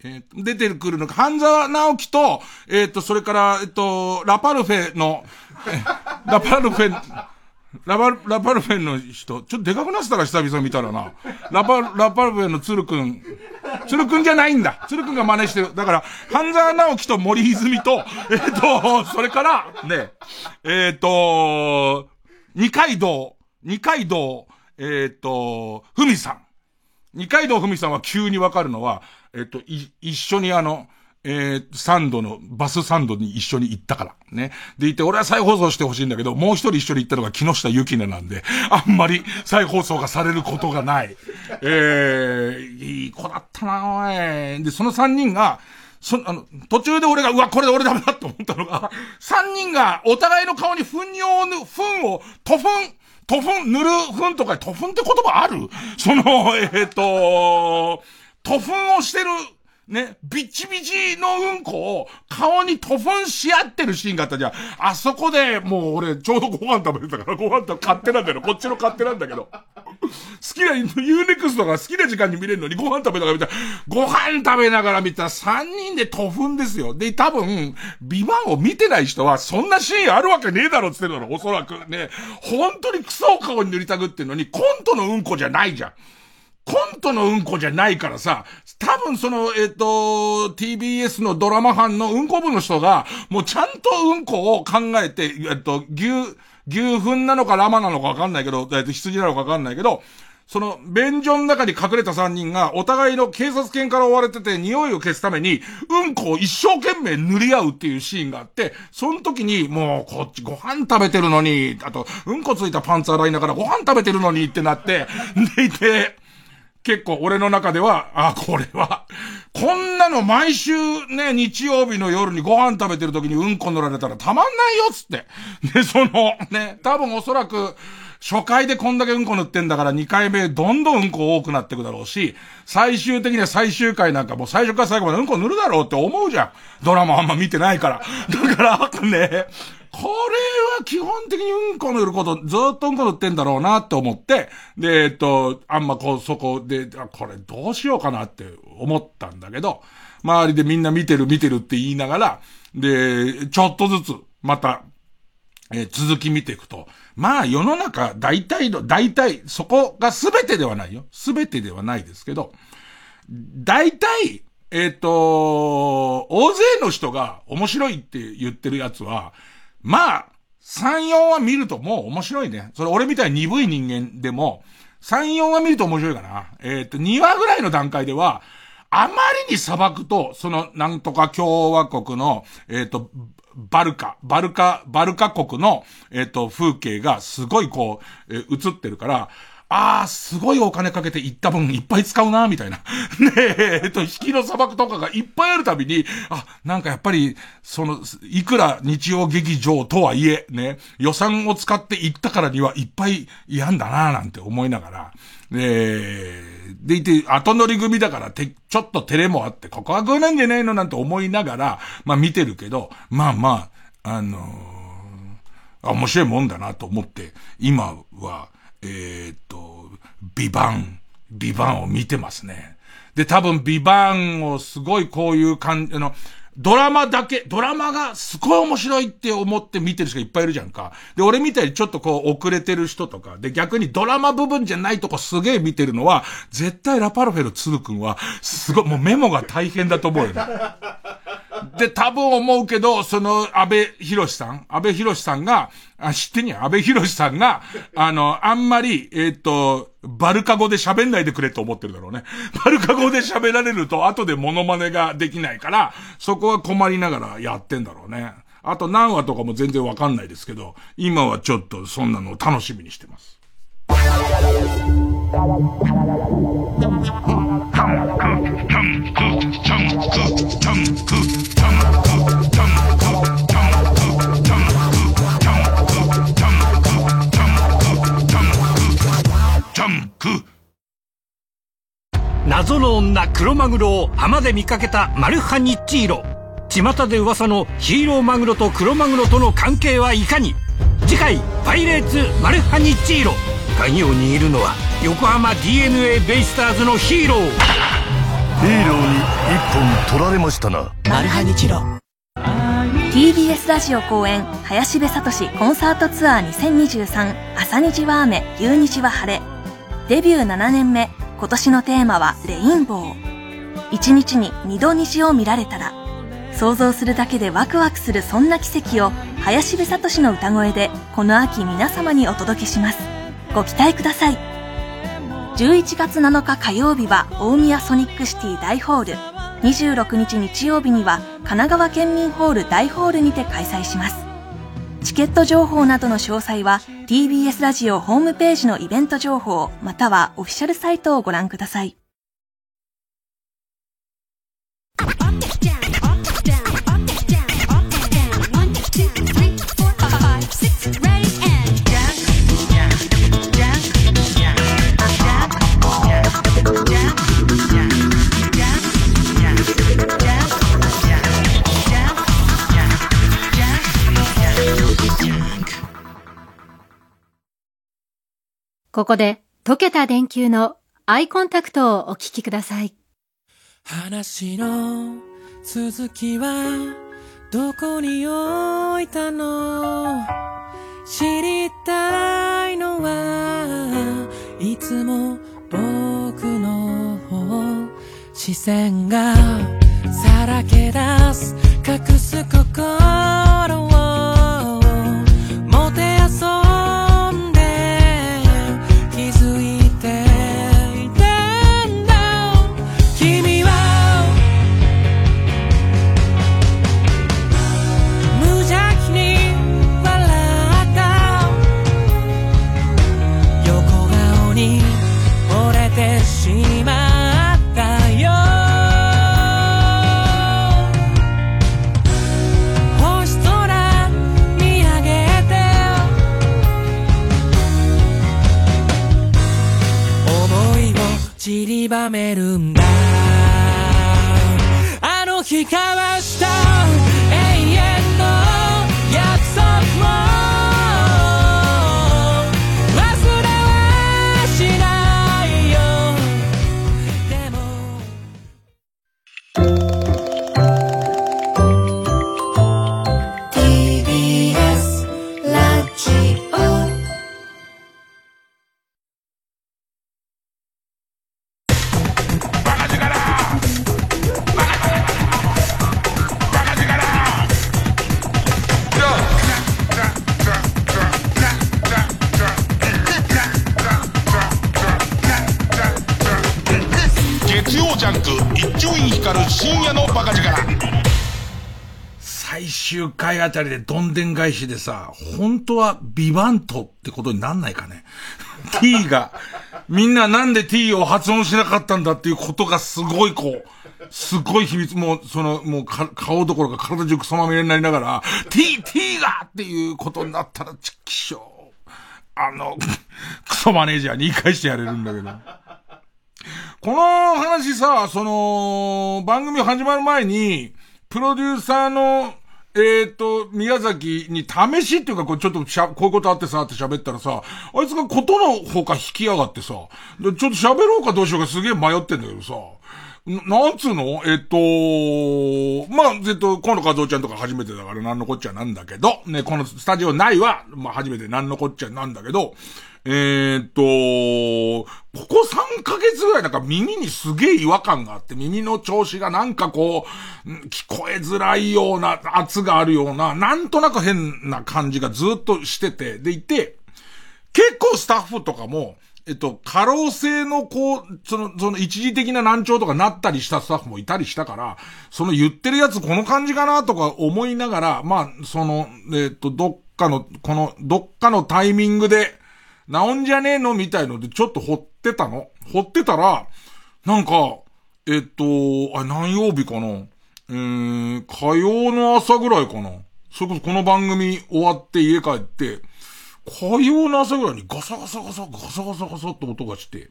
えー、出てくるのが、半沢直樹と、えっと、それから、えっと、ラパルフェの、ラパルフェ、ラパル、ラパルフェンの人、ちょっとでかくなってたら久々見たらな。ラパル、ラパルフェンの鶴くん。鶴くんじゃないんだ。鶴くんが真似してる。だから、半沢直樹と森泉と、えっ、ー、と、それから、ね、えっ、ー、と、二階堂、二階堂、えっ、ー、と、ふみさん。二階堂ふみさんは急にわかるのは、えっ、と、い、一緒にあの、えー、サンドの、バスサンドに一緒に行ったから。ね。でいて、俺は再放送してほしいんだけど、もう一人一緒に行ったのが木下ゆきねなんで、あんまり再放送がされることがない。えー、いい子だったなおい。で、その三人が、そ、あの、途中で俺が、うわ、これで俺ダメだと思ったのが、三人がお互いの顔に糞尿ぬ、糞を、塗粉、塗粉、塗る糞とか、塗粉って言葉ある？その、えっ、ー、と、塗粉をしてるね、ビチビチのうんこを顔に塗粉し合ってるシーンがあったじゃん。あそこでもう俺ちょうどご飯食べてたからご飯食勝手なんだよ。こっちの勝手なんだけど。好きな、ユーネクストが好きな時間に見れるのにご飯食べながら見たら、ご飯食べながら見たら3人で塗粉ですよ。で、多分、ビバンを見てない人はそんなシーンあるわけねえだろって言ってるの、おそらくね。本当にクソを顔に塗りたぐってんのに、コントのうんこじゃないじゃん。コントのうんこじゃないからさ、多分その、えっ、ー、と、TBS のドラマ班のうんこ部の人が、もうちゃんとうんこを考えて、えっと、牛、牛糞なのかラマなのかわかんないけど、えっと、羊なのかわかんないけど、その、便所の中に隠れた三人が、お互いの警察犬から追われてて、匂いを消すために、うんこを一生懸命塗り合うっていうシーンがあって、その時に、もう、こっちご飯食べてるのに、あと、うんこついたパンツ洗いながらご飯食べてるのにってなって、でいて、結構俺の中では、あ、これは、こんなの毎週ね、日曜日の夜にご飯食べてる時にうんこ乗られたらたまんないよっつって。で、その、ね、多分おそらく、初回でこんだけうんこ塗ってんだから2回目どんどんうんこ多くなってくだろうし、最終的には最終回なんかもう最初から最後までうんこ塗るだろうって思うじゃん。ドラマあんま見てないから。だからね、これは基本的にうんこ塗ること、ずっとうんこ塗ってんだろうなって思って、で、えっと、あんまこう、そこで、これどうしようかなって思ったんだけど、周りでみんな見てる見てるって言いながら、で、ちょっとずつ、また、えー、続き見ていくと、まあ世の中大体の、大体、そこが全てではないよ。全てではないですけど、大体、えっ、ー、と、大勢の人が面白いって言ってるやつは、まあ、3、4は見るともう面白いね。それ俺みたいに鈍い人間でも、3、4は見ると面白いかな。えっ、ー、と、2話ぐらいの段階では、あまりに砂漠と、その、なんとか共和国の、えっ、ー、と、バルカ、バルカ、バルカ国の、えっ、ー、と、風景がすごいこう、えー、映ってるから、ああ、すごいお金かけて行った分いっぱい使うな、みたいな。ねえ、えっと、引きの砂漠とかがいっぱいあるたびに、あ、なんかやっぱり、その、いくら日曜劇場とはいえ、ね、予算を使って行ったからにはいっぱいやんだな、なんて思いながら、で、でいて、後乗り組だからて、ちょっと照れもあって、ここはこうなんじゃないのなんて思いながら、まあ見てるけど、まあまあ、あのー、面白いもんだなと思って、今は、えー、っと、ビバン、ビバンを見てますね。で、多分ビバンをすごいこういう感じあの、ドラマだけ、ドラマがすごい面白いって思って見てる人がいっぱいいるじゃんか。で、俺みたいにちょっとこう遅れてる人とか、で、逆にドラマ部分じゃないとこすげえ見てるのは、絶対ラパルフェルツル君は、すごい、もうメモが大変だと思うよね。で、多分思うけど、その、安倍博さん、安倍博さんが、あ、知ってんや、安倍博さんが、あの、あんまり、えっ、ー、と、バルカ語で喋んないでくれと思ってるだろうね。バルカ語で喋られると、後でモノマネができないから、そこは困りながらやってんだろうね。あと何話とかも全然わかんないですけど、今はちょっとそんなのを楽しみにしてます。謎の女クロマグロを浜で見かけたマルハニッチーロ巷で噂のヒーローマグロとクロマグロとの関係はいかに。次回「パイレーツマルハニッチーロ」鍵を握るのは横浜 d n a ベイスターズのヒーロー。ヒーローに一本取られましたな。マルハニチロ TBS ラジオ公演林部聡コンサートツアー2023朝虹は雨夕虹は晴れ。デビュー7年目今年のテーマはレインボー。一日に二度虹を見られたら想像するだけでワクワクするそんな奇跡を林部聡の歌声でこの秋皆様にお届けします。ご期待ください。11月7日火曜日は大宮ソニックシティ大ホール。26日日曜日には神奈川県民ホール大ホールにて開催します。チケット情報などの詳細は TBS ラジオホームページのイベント情報またはオフィシャルサイトをご覧ください。ここで、溶けた電球のアイコンタクトをお聞きください。話の続きはどこに置いたの？知りたいのはいつも僕の方視線がさらけ出す隠す心をばめるんだ。あの日交わし週回あたりでどんでん返しでさ、本当はビバントってことになんないかね。t が、みんななんで t を発音しなかったんだっていうことがすごいこう、すごい秘密、もう、その、もう顔どころか体中クソまみれになりながら、t、t がっていうことになったら、ちっきしょう。あの、クソマネージャーに言い返してやれるんだけど。この話さ、その、番組始まる前に、プロデューサーのえっ、と、宮崎に試しっていうか、こうちょっとしゃ、こういうことあってさ、って喋ったらさ、あいつがことのほか引きやがってさ、ちょっと喋ろうかどうしようかすげえ迷ってんだけどさ、なんつうの？えっと、まあ、えっと、河野和夫ちゃんとか初めてだからなんのこっちゃなんだけど、ね、このスタジオ内は、まあ初めてなんのこっちゃなんだけど、えー、っと、ここ3ヶ月ぐらいなんか耳にすげえ違和感があって、耳の調子がなんかこう、聞こえづらいような、圧があるような、なんとなく変な感じがずっとしてて、でいて、結構スタッフとかも、えっと、過労性のこう、その、その一時的な難聴とかなったりしたスタッフもいたりしたから、その言ってるやつこの感じかなとか思いながら、まあ、その、えっと、どっかの、この、どっかのタイミングで、治んじゃねえのみたいのでちょっと掘ってたの？掘ってたら、なんか、えっと、あ何曜日かな？えー、火曜の朝ぐらいかな？それこそこの番組終わって家帰って、火曜の朝ぐらいにガサガサガサ、ガサガサガサって音がして、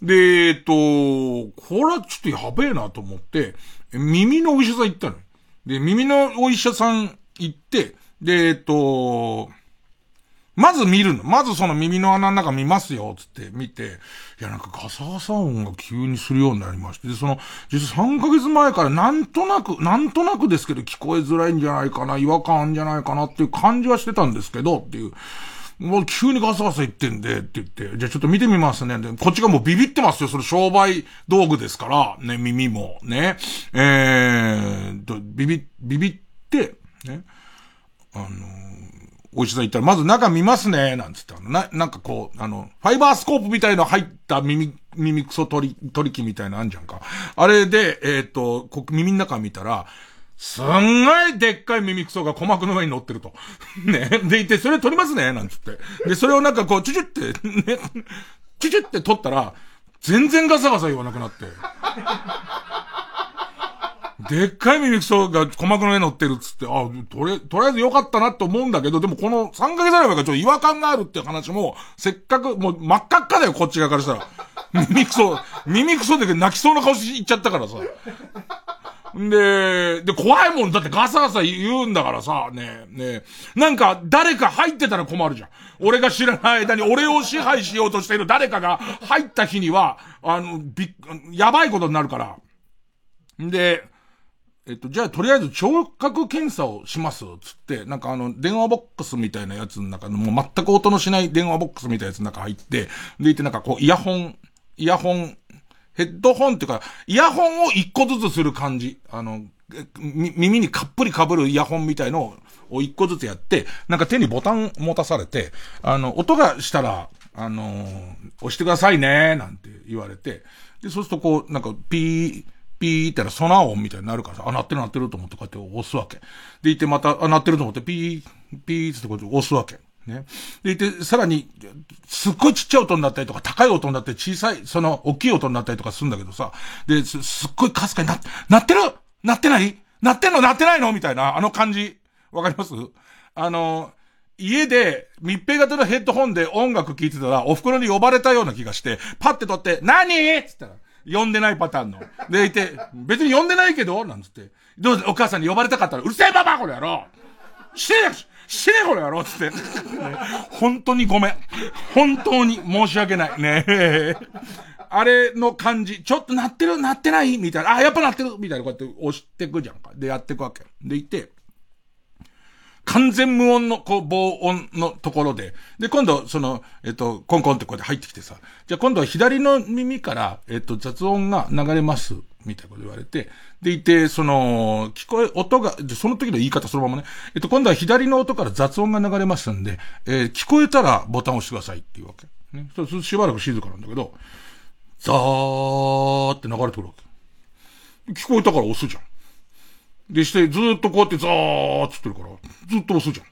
で、えっと、これはちょっとやべえなと思って、耳のお医者さん行ったの。で、耳のお医者さん行って、で、えっと、まず見るの。まずその耳の穴の中見ますよ、つって見て、いやなんかガサガサ音が急にするようになりまして、で、その、実は3ヶ月前からなんとなく、なんとなくですけど聞こえづらいんじゃないかな、違和感あるんじゃないかなっていう感じはしてたんですけど、っていう。もう急にガサガサ言ってんで、って言って、じゃあちょっと見てみますね。で、こっちがもうビビってますよ。それ商売道具ですから、ね、耳も、ね。えーと、ビビ、ビビって、ね。あのお医者さん行ったら、まず中見ますね、なんつってな、なんかこう、あの、ファイバースコープみたいの入った耳、耳クソ取り、取り機みたいなあんじゃんか。あれで、えっ、ー、と、こ耳の中見たら、すんごいでっかい耳クソが鼓膜の上に乗ってると。ね。でいて、それ取りますね、なんつって。で、それをなんかこう、チュチュって、ね、チュチュって取ったら、全然ガサガサ言わなくなって。でっかい耳くそが鼓膜の上乗ってるっつって、あ、とり、とりあえず良かったなって思うんだけど、でもこの3ヶ月ぐらい前からちょっと違和感があるっていう話も、せっかく、もう真っ赤っかだよ、こっち側からしたら。耳くそ、耳くそで泣きそうな顔しいっちゃったからさ。で、で、怖いもんだってガサガサ言うんだからさ、ねねなんか誰か入ってたら困るじゃん。俺が知らない間に俺を支配しようとしている誰かが入った日には、あの、びやばいことになるから。で、えっと、じゃあとりあえず聴覚検査をします、つって、なんかあの、電話ボックスみたいなやつの中の、もう全く音のしない電話ボックスみたいなやつの中入って、でいてなんかこう、イヤホン、イヤホン、ヘッドホンっていうか、イヤホンを一個ずつする感じ。あの、耳にかっぷり被るイヤホンみたいのを一個ずつやって、なんか手にボタン持たされて、あの、音がしたら、あのー、押してくださいね、なんて言われて、で、そうするとこう、なんか、ピー、ピーってらソナー音みたいになるからさ、あ、鳴ってる鳴ってると思ってこうやって押すわけ。でいてまた、あ、鳴ってると思ってピー、ピーってこうやって押すわけ。ね。でいて、さらに、すっごいちっちゃい音になったりとか、高い音になったり、小さい、その、大きい音になったりとかするんだけどさ、で、す、すっごいかすかにな、鳴ってる？鳴ってない？鳴ってんの？鳴ってないの？みたいな、あの感じ。わかります？あの、家で密閉型のヘッドホンで音楽聴いてたら、お袋に呼ばれたような気がして、パッて取って、何？つったら、呼んでないパターンの。でいて、別に呼んでないけどなんつって。どうお母さんに呼ばれたかったら、うるせえばばこれやろしてねしてねこれやろつって。本当にごめん。本当に申し訳ない。ねえあれの感じ、ちょっと鳴ってる鳴ってない？みたいな。あ、やっぱ鳴ってるみたいなこうやって押してくじゃんか。で、やってくわけ。でいて、完全無音の、こう、防音のところで、で、今度、その、えっと、コンコンってこうやって入ってきてさ、じゃあ今度は左の耳から、えっと、雑音が流れます、みたいなこと言われて、でいて、その、聞こえ、音が、その時の言い方そのままね、えっと、今度は左の音から雑音が流れますんで、えー、聞こえたらボタン押してくださいっていうわけ。ね。そうするとしばらく静かなんだけど、ザーって流れてくるわけ。聞こえたから押すじゃん。でして、ずっとこうやってザーっつってるから、ずっと押すじゃ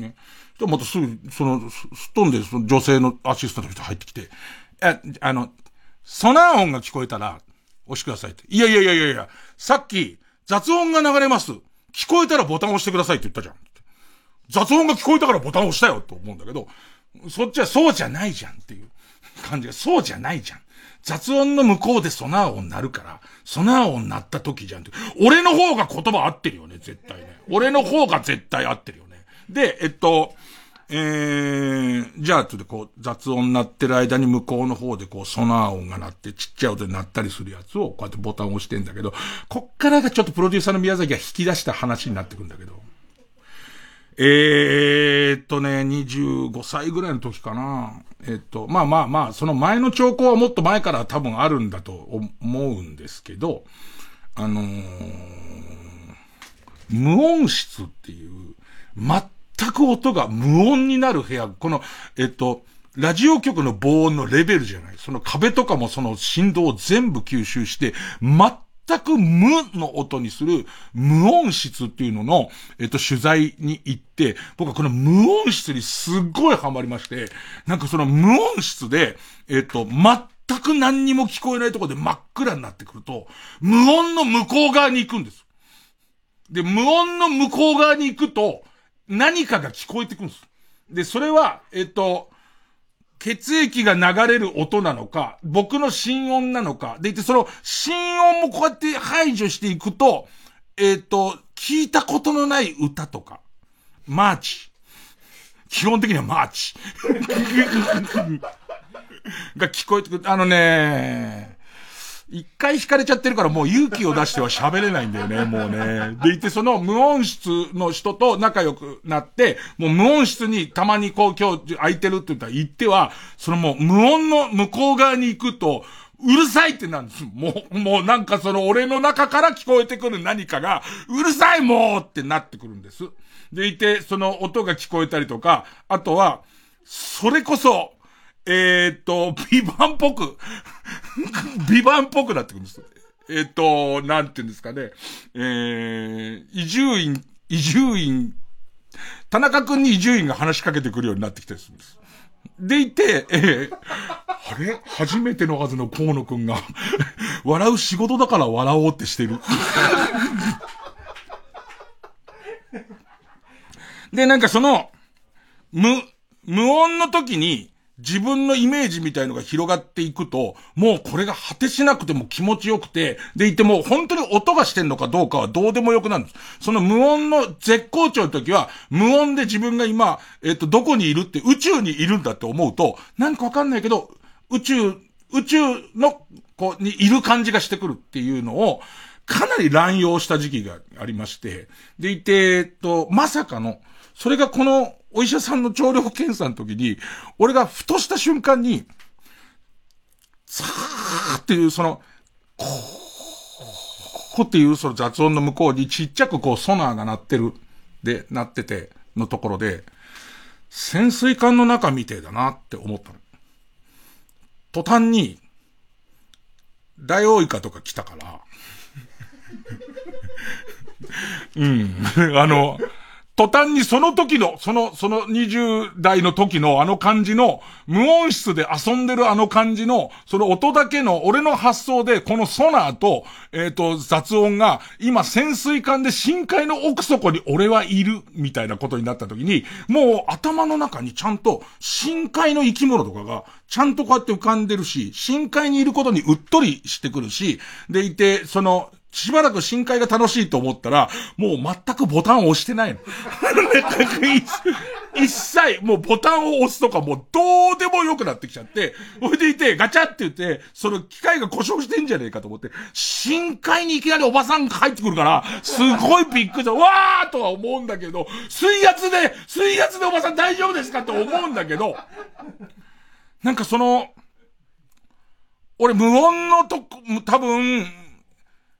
ん。ね。で、またすぐ、その、すっ飛んで、その女性のアシスタントの人入ってきて、え、あの、ソナー音が聞こえたら、押してくださいって。いやいやいやいやいや、さっき、雑音が流れます。聞こえたらボタン押してくださいって言ったじゃん。雑音が聞こえたからボタン押したよと思うんだけど、そっちはそうじゃないじゃんっていう感じが、そうじゃないじゃん。雑音の向こうでソナー音鳴るから、ソナー音鳴った時じゃんって。俺の方が言葉合ってるよね、絶対ね。俺の方が絶対合ってるよね。で、えっと、えー、じゃあ、ちょっとこう、雑音鳴ってる間に向こうの方でこう、ソナー音が鳴って、ちっちゃい音で鳴ったりするやつを、こうやってボタンを押してんだけど、こっからがちょっとプロデューサーの宮崎が引き出した話になってくんだけど、えー、っとね、25歳ぐらいの時かな。えっと、まあまあまあ、その前の兆候はもっと前から多分あるんだと思うんですけど、あのー、無音室っていう、全く音が無音になる部屋、この、えっと、ラジオ局の防音のレベルじゃない。その壁とかもその振動を全部吸収して、全全く無の音にする無音質っていうのの、えっと、取材に行って、僕はこの無音質にすっごいハマりまして、なんかその無音質で、えっと、全く何にも聞こえないところで真っ暗になってくると、無音の向こう側に行くんです。で、無音の向こう側に行くと、何かが聞こえてくるんです。で、それは、えっと、血液が流れる音なのか、僕の心音なのか、でいてその心音もこうやって排除していくと、えっ、ー、と、聞いたことのない歌とか、マーチ。基本的にはマーチ。が聞こえてくる。あのね、一回惹かれちゃってるからもう勇気を出しては喋れないんだよね、もうね。でいて、その無音室の人と仲良くなって、もう無音室にたまにこう今日空いてるって言ったら行っては、そのもう無音の向こう側に行くと、うるさいってなんです。もう、もうなんかその俺の中から聞こえてくる何かが、うるさいもうってなってくるんです。でいて、その音が聞こえたりとか、あとは、それこそ、えー、っと、ビバンっぽく、ビバンっぽくなってくるんです。えー、っと、なんて言うんですかね。えー、移住院、移住院、田中くんに移住院が話しかけてくるようになってきたりするんです。でいて、えー、あれ？初めてのはずの河野くんが笑う仕事だから笑おうってしてる。で、なんかその、無、無音の時に、自分のイメージみたいのが広がっていくと、もうこれが果てしなくても気持ちよくて、でいてもう本当に音がしてんのかどうかはどうでもよくなるんです。その無音の絶好調の時は、無音で自分が今、えっ、と、どこにいるって宇宙にいるんだって思うと、なんかわかんないけど、宇宙、宇宙の、こう、にいる感じがしてくるっていうのを、かなり乱用した時期がありまして、でいて、えっと、まさかの、それがこのお医者さんの聴力検査の時に、俺がふとした瞬間に、さーっていう、その、こーっていうその雑音の向こうにちっちゃくこうソナーが鳴ってる、で、鳴ってて、のところで、潜水艦の中みてえだなって思ったの。途端に、ダイオウイカとか来たから、うん。あの、途端にその時の、その、その20代の時のあの感じの、無音室で遊んでるあの感じの、その音だけの、俺の発想で、このソナーと、えっ、ー、と、雑音が、今潜水艦で深海の奥底に俺はいる、みたいなことになった時に、もう頭の中にちゃんと、深海の生き物とかが、ちゃんとこうやって浮かんでるし、深海にいることにうっとりしてくるし、でいて、その、しばらく深海が楽しいと思ったら、もう全くボタンを押してないの。一切、もうボタンを押すとかもうどうでもよくなってきちゃって、ほいでいて、ガチャって言って、その機械が故障してんじゃねえかと思って、深海にいきなりおばさんが入ってくるから、すごいびっくりした。わーとは思うんだけど、水圧で、水圧でおばさん大丈夫ですかって思うんだけど、なんかその、俺無音のとこ、多分、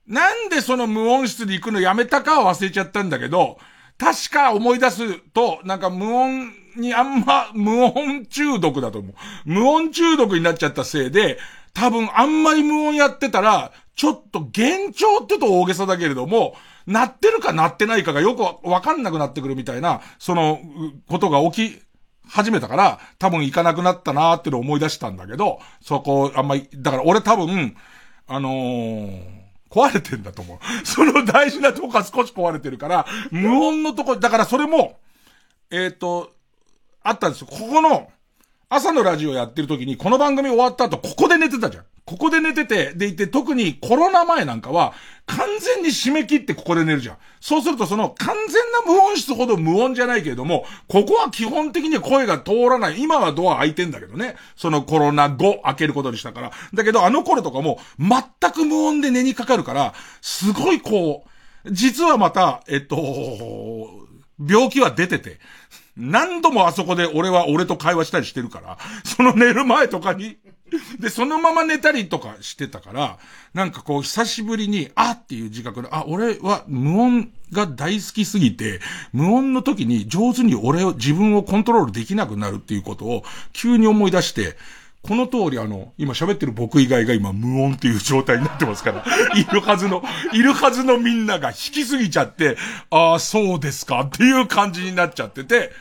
なんでその無音室に行くのやめたかは忘れちゃったんだけど、確か思い出すと、なんか無音にあんま、無音中毒だと思う。無音中毒になっちゃったせいで、多分あんまり無音やってたら、ちょっと幻聴って言うと大げさだけれども、鳴ってるか鳴ってないかがよくわかんなくなってくるみたいな、その、ことが起き、始めたから、多分行かなくなったなーってのを思い出したんだけど、そこ、あんまり、だから俺多分、あのー、壊れてんだと思う。その大事なとこが少し壊れてるから、無音のとこ、だからそれも、えっ、ー、と、あったんですよ。ここの、朝のラジオやってる時に、この番組終わった後、ここで寝てたじゃん。ここで寝てて、でいて、特にコロナ前なんかは、完全に締め切ってここで寝るじゃん。そうするとその完全な無音室ほど無音じゃないけれども、ここは基本的に声が通らない。今はドア開いてんだけどね。そのコロナ後開けることにしたから。だけどあの頃とかも全く無音で寝にかかるから、すごいこう、実はまた、えっと、病気は出てて、何度もあそこで俺は俺と会話したりしてるから、その寝る前とかに、で、そのまま寝たりとかしてたから、なんかこう久しぶりに、あっていう自覚で、あ、俺は無音が大好きすぎて、無音の時に上手に俺を、自分をコントロールできなくなるっていうことを急に思い出して、この通りあの、今喋ってる僕以外が今無音っていう状態になってますから、いるはずの、いるはずのみんなが引きすぎちゃって、ああ、そうですかっていう感じになっちゃってて、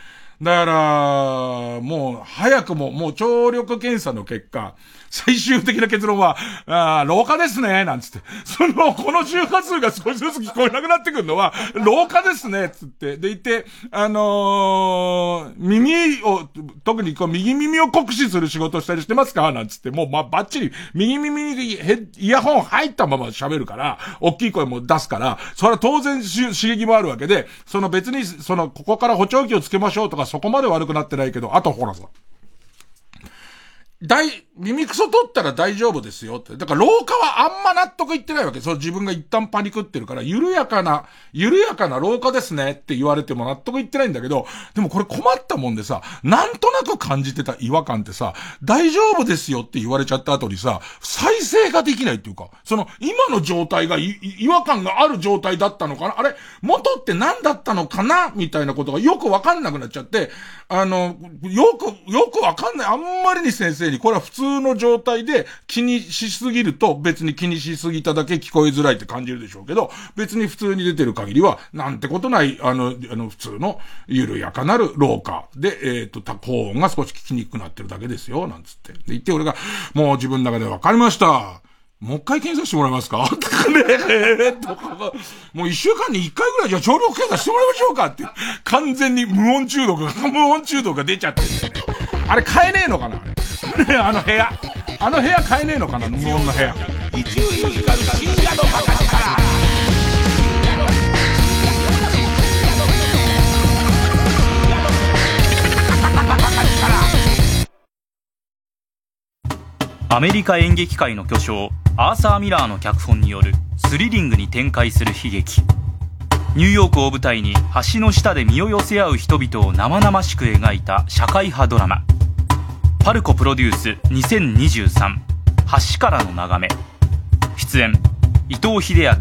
だから、もう、早くも、もう聴力検査の結果、最終的な結論は、ああ、廊下ですね、なんつって。その、この周波数が少しずつ聞こえなくなってくるのは、廊下ですね、つって。で、言って、あのー、耳を、特にこう、右耳を酷使する仕事したりしてますか？なんつって、もう、ま、ばっちり、右耳にイヤホン入ったまま喋るから、大きい声も出すから、それは当然刺激もあるわけで、その別に、その、ここから補聴器をつけましょうとか、そこまで悪くなってないけど、あとほらさ、大、耳くそ取ったら大丈夫ですよって。だから廊下はあんま納得いってないわけ。そう自分が一旦パニクってるから、緩やかな、緩やかな廊下ですねって言われても納得いってないんだけど、でもこれ困ったもんでさ、なんとなく感じてた違和感ってさ、大丈夫ですよって言われちゃった後にさ、再生ができないっていうか、その今の状態が違和感がある状態だったのかな？あれ、元って何だったのかな？みたいなことがよくわかんなくなっちゃって、あの、よく、よくわかんない。あんまりに先生に、これは普通の状態で気にしすぎると別に気にしすぎただけ聞こえづらいって感じるでしょうけど、別に普通に出てる限りは、なんてことない、あの、あの、普通の緩やかなる廊下で、えっ、ー、と、高音が少し聞きにくくなってるだけですよ、なんつって。で、言って俺が、もう自分の中で分かりました。もう一回検査してもらえますか？ねとか、もう一週間に一回ぐらいじゃ聴力検査してもらいましょうかって、完全に無音中毒が、無音中毒が出ちゃってるんですね。あれ買えねえのかなあれ？あの部屋。あの部屋買えねえのかな無音の部屋。一流ミュージカル深夜のバカアメリカ演劇界の巨匠アーサー・ミラーの脚本によるスリリングに展開する悲劇。ニューヨークを舞台に橋の下で身を寄せ合う人々を生々しく描いた社会派ドラマ。パルコプロデュース2023橋からの眺め。出演伊藤英明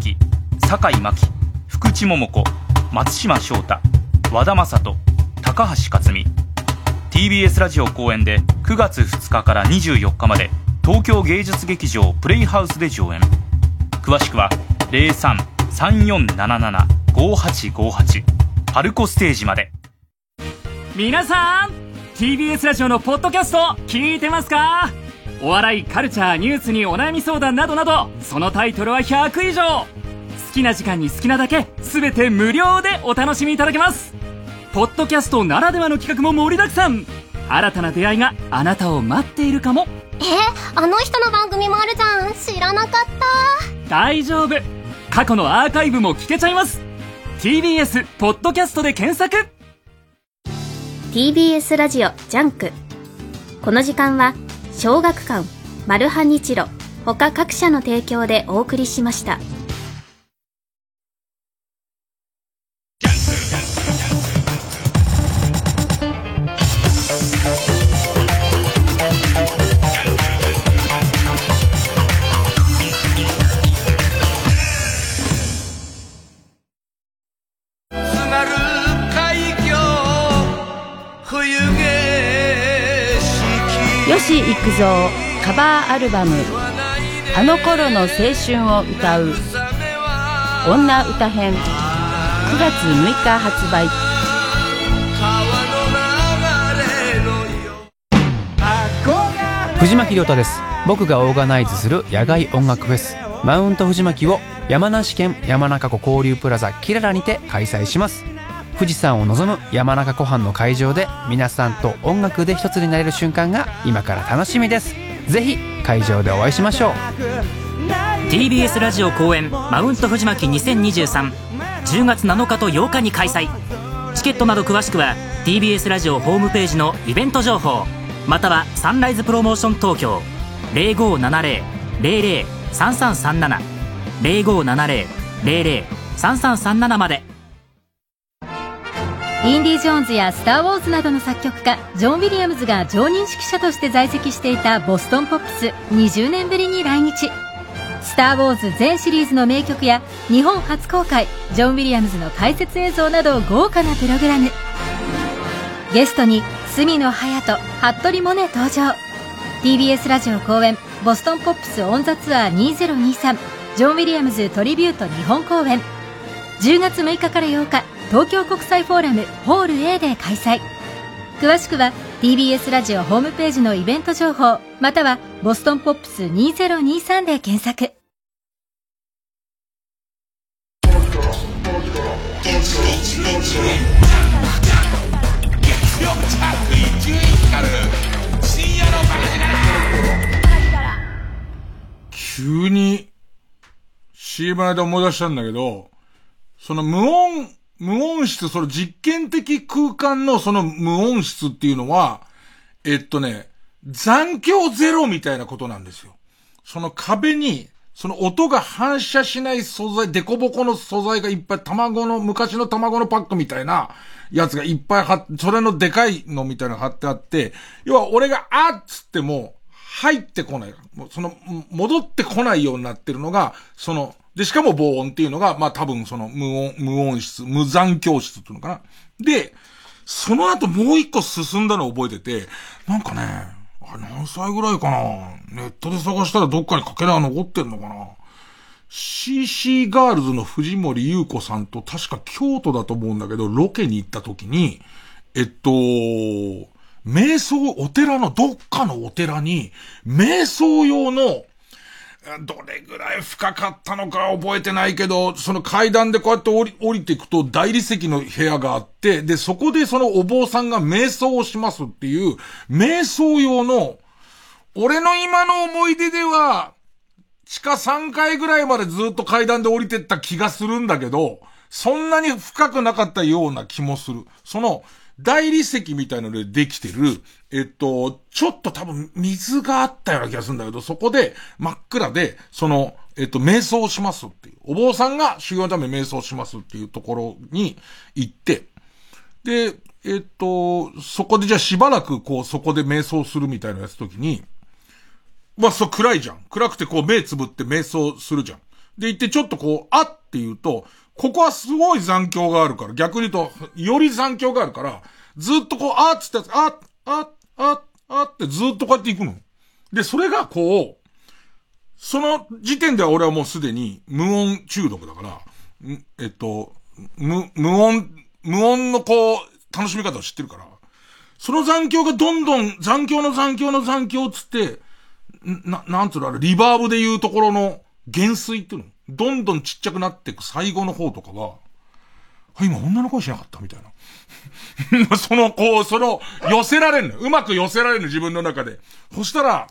酒井真紀福地桃子松島翔太和田正人高橋克実。TBS ラジオ公演で9月2日から24日まで東京芸術劇場プレイハウスで上演。詳しくは0334775858パルコステージまで。皆さん TBS ラジオのポッドキャスト聞いてますか？お笑いカルチャーニュースにお悩み相談などなどそのタイトルは100以上。好きな時間に好きなだけ全て無料でお楽しみいただけます。ポッドキャストならではの企画も盛りだくさん。新たな出会いがあなたを待っているかも。えあの人の番組もあるじゃん。知らなかった。大丈夫。過去のアーカイブも聞けちゃいます。TBS ポッドキャストで検索。TBS ラジオジャンク。この時間は小学館マルハニチロ他各社の提供でお送りしました。吉幾三カバーアルバム「あの頃の青春を歌う。女歌編」9月6日発売。藤巻亮太です。僕がオーガナイズする野外音楽フェス。マウント藤巻を山梨県山中湖交流プラザキララにて開催します富士山を望む山中湖畔の会場で皆さんと音楽で一つになれる瞬間が今から楽しみです。ぜひ会場でお会いしましょう。TBS ラジオ公演マウント藤巻20230月7日と8日に開催。チケットなど詳しくは TBS ラジオホームページのイベント情報。またはサンライズプロモーション東京。0570-003337 0570-003337まで。インディ・ジョーンズやスター・ウォーズなどの作曲家ジョン・ウィリアムズが常任指揮者として在籍していたボストンポップス20年ぶりに来日。スター・ウォーズ全シリーズの名曲や日本初公開ジョン・ウィリアムズの解説映像など豪華なプログラム。ゲストに隅野隼人服部萌音登場 TBS ラジオ公演ボストンポップスオンザツアー2023ジョン・ウィリアムズトリビュート日本公演。10月6日から8日東京国際フォーラムホール A で開催。詳しくは TBS ラジオホームページのイベント情報またはボストンポップス2023で検索。急に CM の間思い出したんだけど、その無音、無音室、その実験的空間のその無音室っていうのは、えっとね、残響ゼロみたいなことなんですよ。その壁に、その音が反射しない素材、デコボコの素材がいっぱい、卵の、昔の卵のパックみたいなやつがいっぱい貼っ、それのでかいのみたいなの貼ってあって、要は俺があっつっても、入ってこない。その、戻ってこないようになってるのが、その、で、しかも防音っていうのが、まあ多分その無音、無音室、無残教室っていうのかな。で、その後もう一個進んだのを覚えてて、なんかね、あれ何歳ぐらいかなネットで探したらどっかにかけらが残ってんのかな ?CC ガールズの藤森優子さんと確か京都だと思うんだけど、ロケに行った時に、えっと、瞑想、お寺のどっかのお寺に、瞑想用の、どれぐらい深かったのか覚えてないけど、その階段でこうやって降り、降りていくと大理石の部屋があって、で、そこでそのお坊さんが瞑想をしますっていう、瞑想用の、俺の今の思い出では、地下3階ぐらいまでずっと階段で降りてった気がするんだけど、そんなに深くなかったような気もする。その、大理石みたいのでできてる、えっと、ちょっと多分水があったような気がするんだけど、そこで真っ暗で、その、えっと、瞑想しますっていう。お坊さんが修行のため瞑想しますっていうところに行って、で、えっと、そこでじゃあしばらくこう、そこで瞑想するみたいなやつ時に、まあ、そう暗いじゃん。暗くてこう目つぶって瞑想するじゃん。で、行ってちょっとこう、あって言うと、ここはすごい残響があるから、逆に言うと、より残響があるから、ずっとこう、あーっつってあ、あ、あ、あってずっとこうやって行くの。で、それがこう、その時点では俺はもうすでに無音中毒だから、えっと、無、無音、無音のこう、楽しみ方を知ってるから、その残響がどんどん、残響の残響の残響つって、な、なんつうのあれ、リバーブで言うところの減衰っていうの？どんどんちっちゃくなっていく最後の方とかは、あ、今女の声しなかったみたいな。その、こう、その、寄せられるの。うまく寄せられるの、自分の中で。そしたら、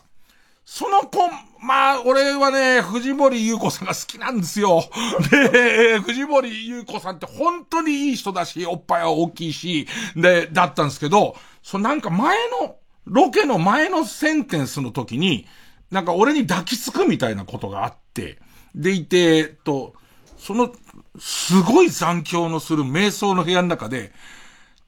その子、まあ、俺はね、藤森優子さんが好きなんですよ。で、藤森優子さんって本当にいい人だし、おっぱいは大きいし、で、だったんですけど、そなんか前の、ロケの前のセンテンスの時に、なんか俺に抱きつくみたいなことがあって、でいて、えっと、その、すごい残響のする瞑想の部屋の中で、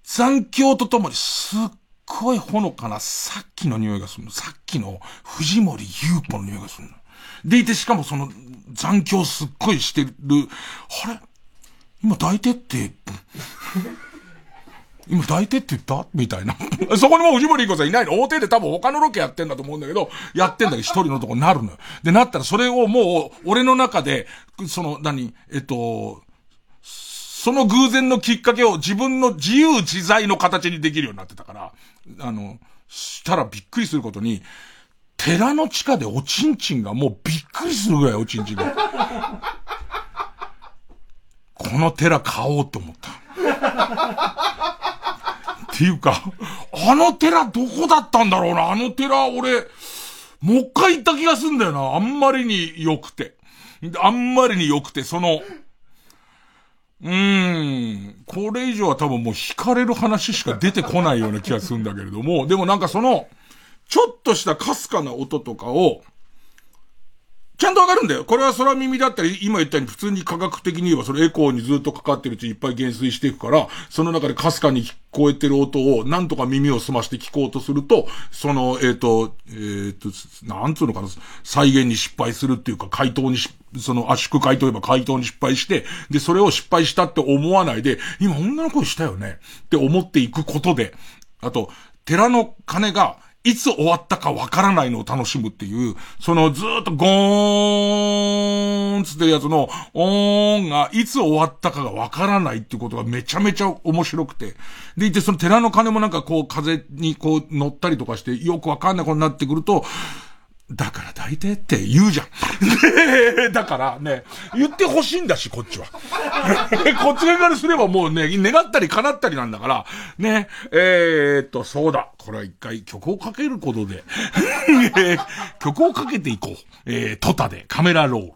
残響とともにすっごいほのかなさっきの匂いがするの。さっきの藤森優子の匂いがするの。でいて、しかもその残響すっごいしてる。あれ？今抱いてって、今抱いてって言った？みたいな。そこにもう藤森子さんいないの。大手で多分他のロケやってんだと思うんだけど、やってんだけど一人のとこになるのよ。で、なったらそれをもう、俺の中で、その、何、えっと、その偶然のきっかけを自分の自由自在の形にできるようになってたから、あの、したらびっくりすることに、寺の地下でおちんちんがもうびっくりするぐらいおちんちんが。この寺買おうって思った。っていうか、あの寺どこだったんだろうな。あの寺、俺、もう一回言った気がすんだよな。あんまりに良くて。あんまりに良くて、その、うーん。これ以上は多分もう惹かれる話しか出てこないような気がするんだけれども、でもなんかその、ちょっとしたかすかな音とかを、ちゃんとわかるんだよ。これは空耳だったり、今言ったように普通に科学的に言えばそれエコーにずっとかかってるうちいっぱい減衰していくから、その中でかすかに聞こえてる音をなんとか耳を澄まして聞こうとすると、その、えっ、ー、と、えっ、ー、と、なんつうのかな、再現に失敗するっていうか、回答にしその圧縮回答言えば回答に失敗して、で、それを失敗したって思わないで、今女の声したよねって思っていくことで、あと、寺の鐘がいつ終わったかわからないのを楽しむっていう、そのずっとゴーンつってるやつの、オーンがいつ終わったかがわからないってことがめちゃめちゃ面白くて。でいて、その寺の鐘もなんかこう風にこう乗ったりとかしてよくわかんないことになってくると、だから抱いてって言うじゃん。だからね、言ってほしいんだし、こっちは。こっち側からすればもうね、願ったり叶ったりなんだから、ね、えー、っと、そうだ。これは一回曲をかけることで、曲をかけていこう。えー、トタでカメラロール。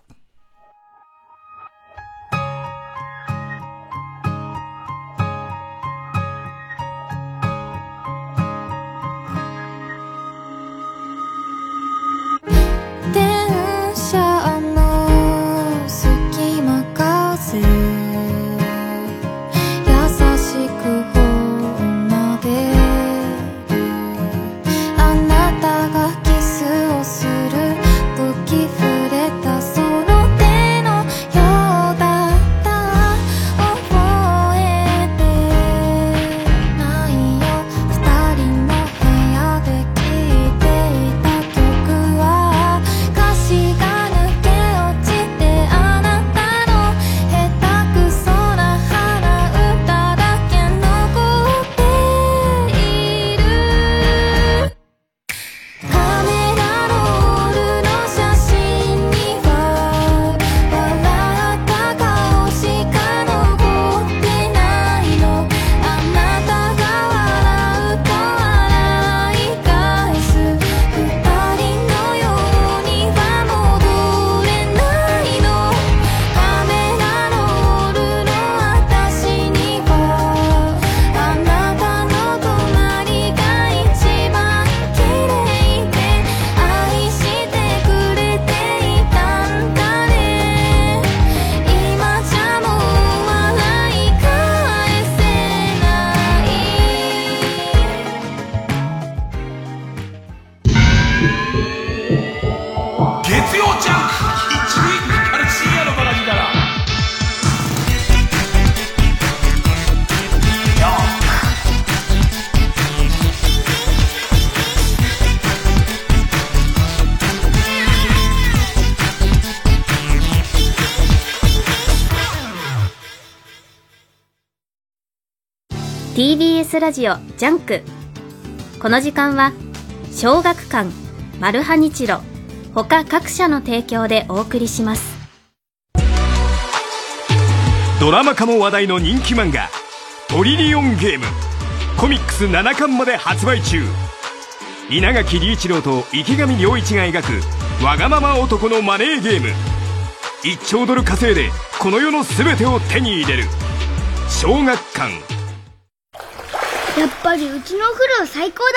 ラジオジャンク。この時間は小学館マルハニチロ他各社の提供でお送りします。ドラマ化も話題の人気漫画「トリリオンゲーム」コミックス7巻まで発売中。稲垣理一郎と池上良一が描くわがまま男のマネーゲーム。1兆ドル稼いでこの世の全てを手に入れる。小学館。やっぱりうちのお風呂最高だね。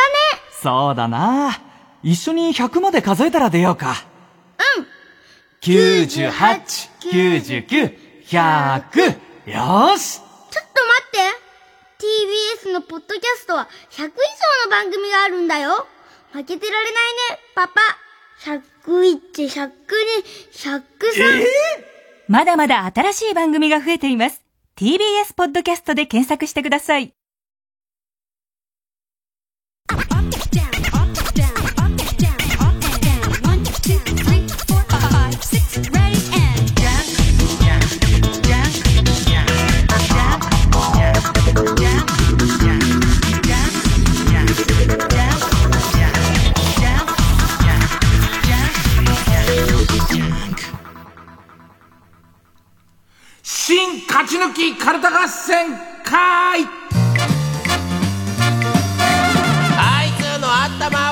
そうだな。一緒に100まで数えたら出ようか。うん。98、99、100。よし。ちょっと待って。TBS のポッドキャストは100以上の番組があるんだよ。負けてられないね、パパ。101、102、103。えー、まだまだ新しい番組が増えています。TBS ポッドキャストで検索してください。勝ち抜きカルタ合戦会。あいつの頭はゆえお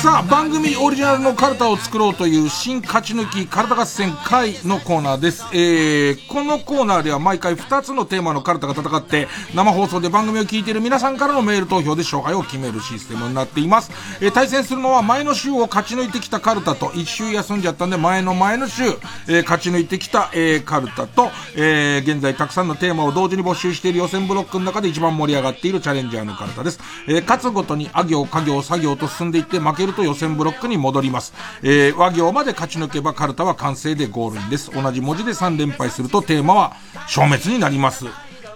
さあ、番組オリジナルのカルタを作ろうという新勝ち抜きカルタ合戦会のコーナーです。えー、このコーナーでは毎回2つのテーマのカルタが戦って、生放送で番組を聞いている皆さんからのメール投票で勝敗を決めるシステムになっています。えー、対戦するのは前の週を勝ち抜いてきたカルタと、1週休んじゃったんで前の前の週、えー、勝ち抜いてきた、えー、カルタと、えー、現在たくさんのテーマを同時に募集している予選ブロックの中で一番盛り上がっているチャレンジャーのカルタです。えー、勝つごとに、あ行、家行、作業と進んでいって負けると予選ブロックに戻ります。えー、和行まで勝ち抜けばカルタは完成でゴールインです。同じ文字で3連敗するとテーマは消滅になります。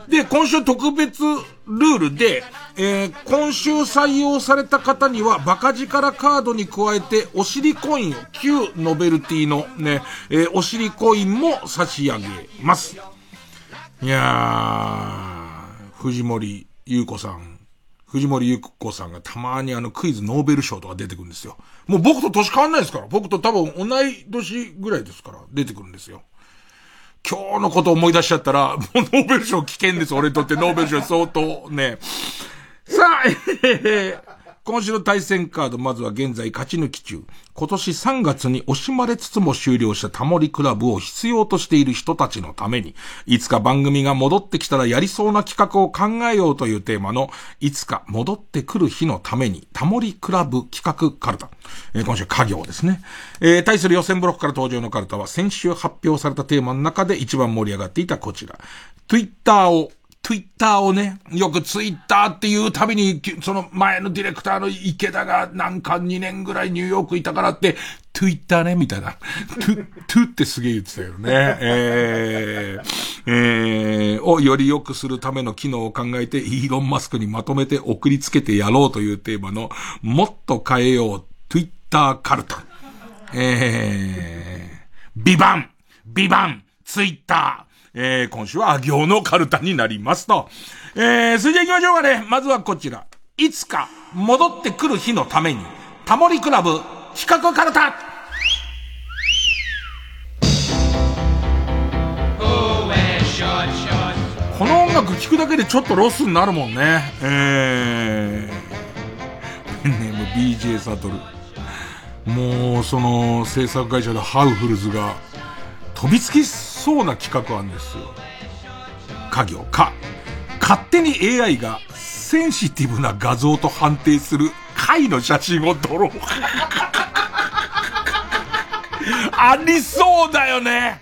で、今週特別ルールで、えー、今週採用された方には、バカ力カードに加えて、お尻コインを、旧ノベルティのね、えー、お尻コインも差し上げます。いやー、藤森優子さん、藤森ゆ子さんがたまにあのクイズノーベル賞とか出てくるんですよ。もう僕と年変わんないですから。僕と多分同い年ぐらいですから出てくるんですよ。今日のこと思い出しちゃったら、もうノーベル賞危険です。俺にとってノーベル賞相当ね。さあ、えー、今週の対戦カード、まずは現在勝ち抜き中。今年3月に惜しまれつつも終了したタモリクラブを必要としている人たちのために、いつか番組が戻ってきたらやりそうな企画を考えようというテーマの、いつか戻ってくる日のために、タモリクラブ企画カルタ。えー、今週家業ですね。えー、対する予選ブロックから登場のカルタは、先週発表されたテーマの中で一番盛り上がっていたこちら。Twitter をツイッターをね、よくツイッターっていうたびに、その前のディレクターの池田がなんか2年ぐらいニューヨークいたからって、ツイッターね、みたいな。トゥ、トゥってすげえ言ってたよね。えー、えー、をより良くするための機能を考えて、イーロンマスクにまとめて送りつけてやろうというテーマの、もっと変えよう、ツイッターカルタ。えー、ビバンビバンツイッターえー、今週はあ行のカルタになりますと。えー、それじゃ行きましょうかね。まずはこちら。いつか戻ってくる日のために、タモリクラブ企画カルタこの音楽聴くだけでちょっとロスになるもんね。えー、ペンネーム BJ サトル。もう、その、制作会社のハウフルズが、飛びつきそうな企画あるんですよ。家業か。勝手に AI がセンシティブな画像と判定する貝の写真を撮ろう。ありそうだよね。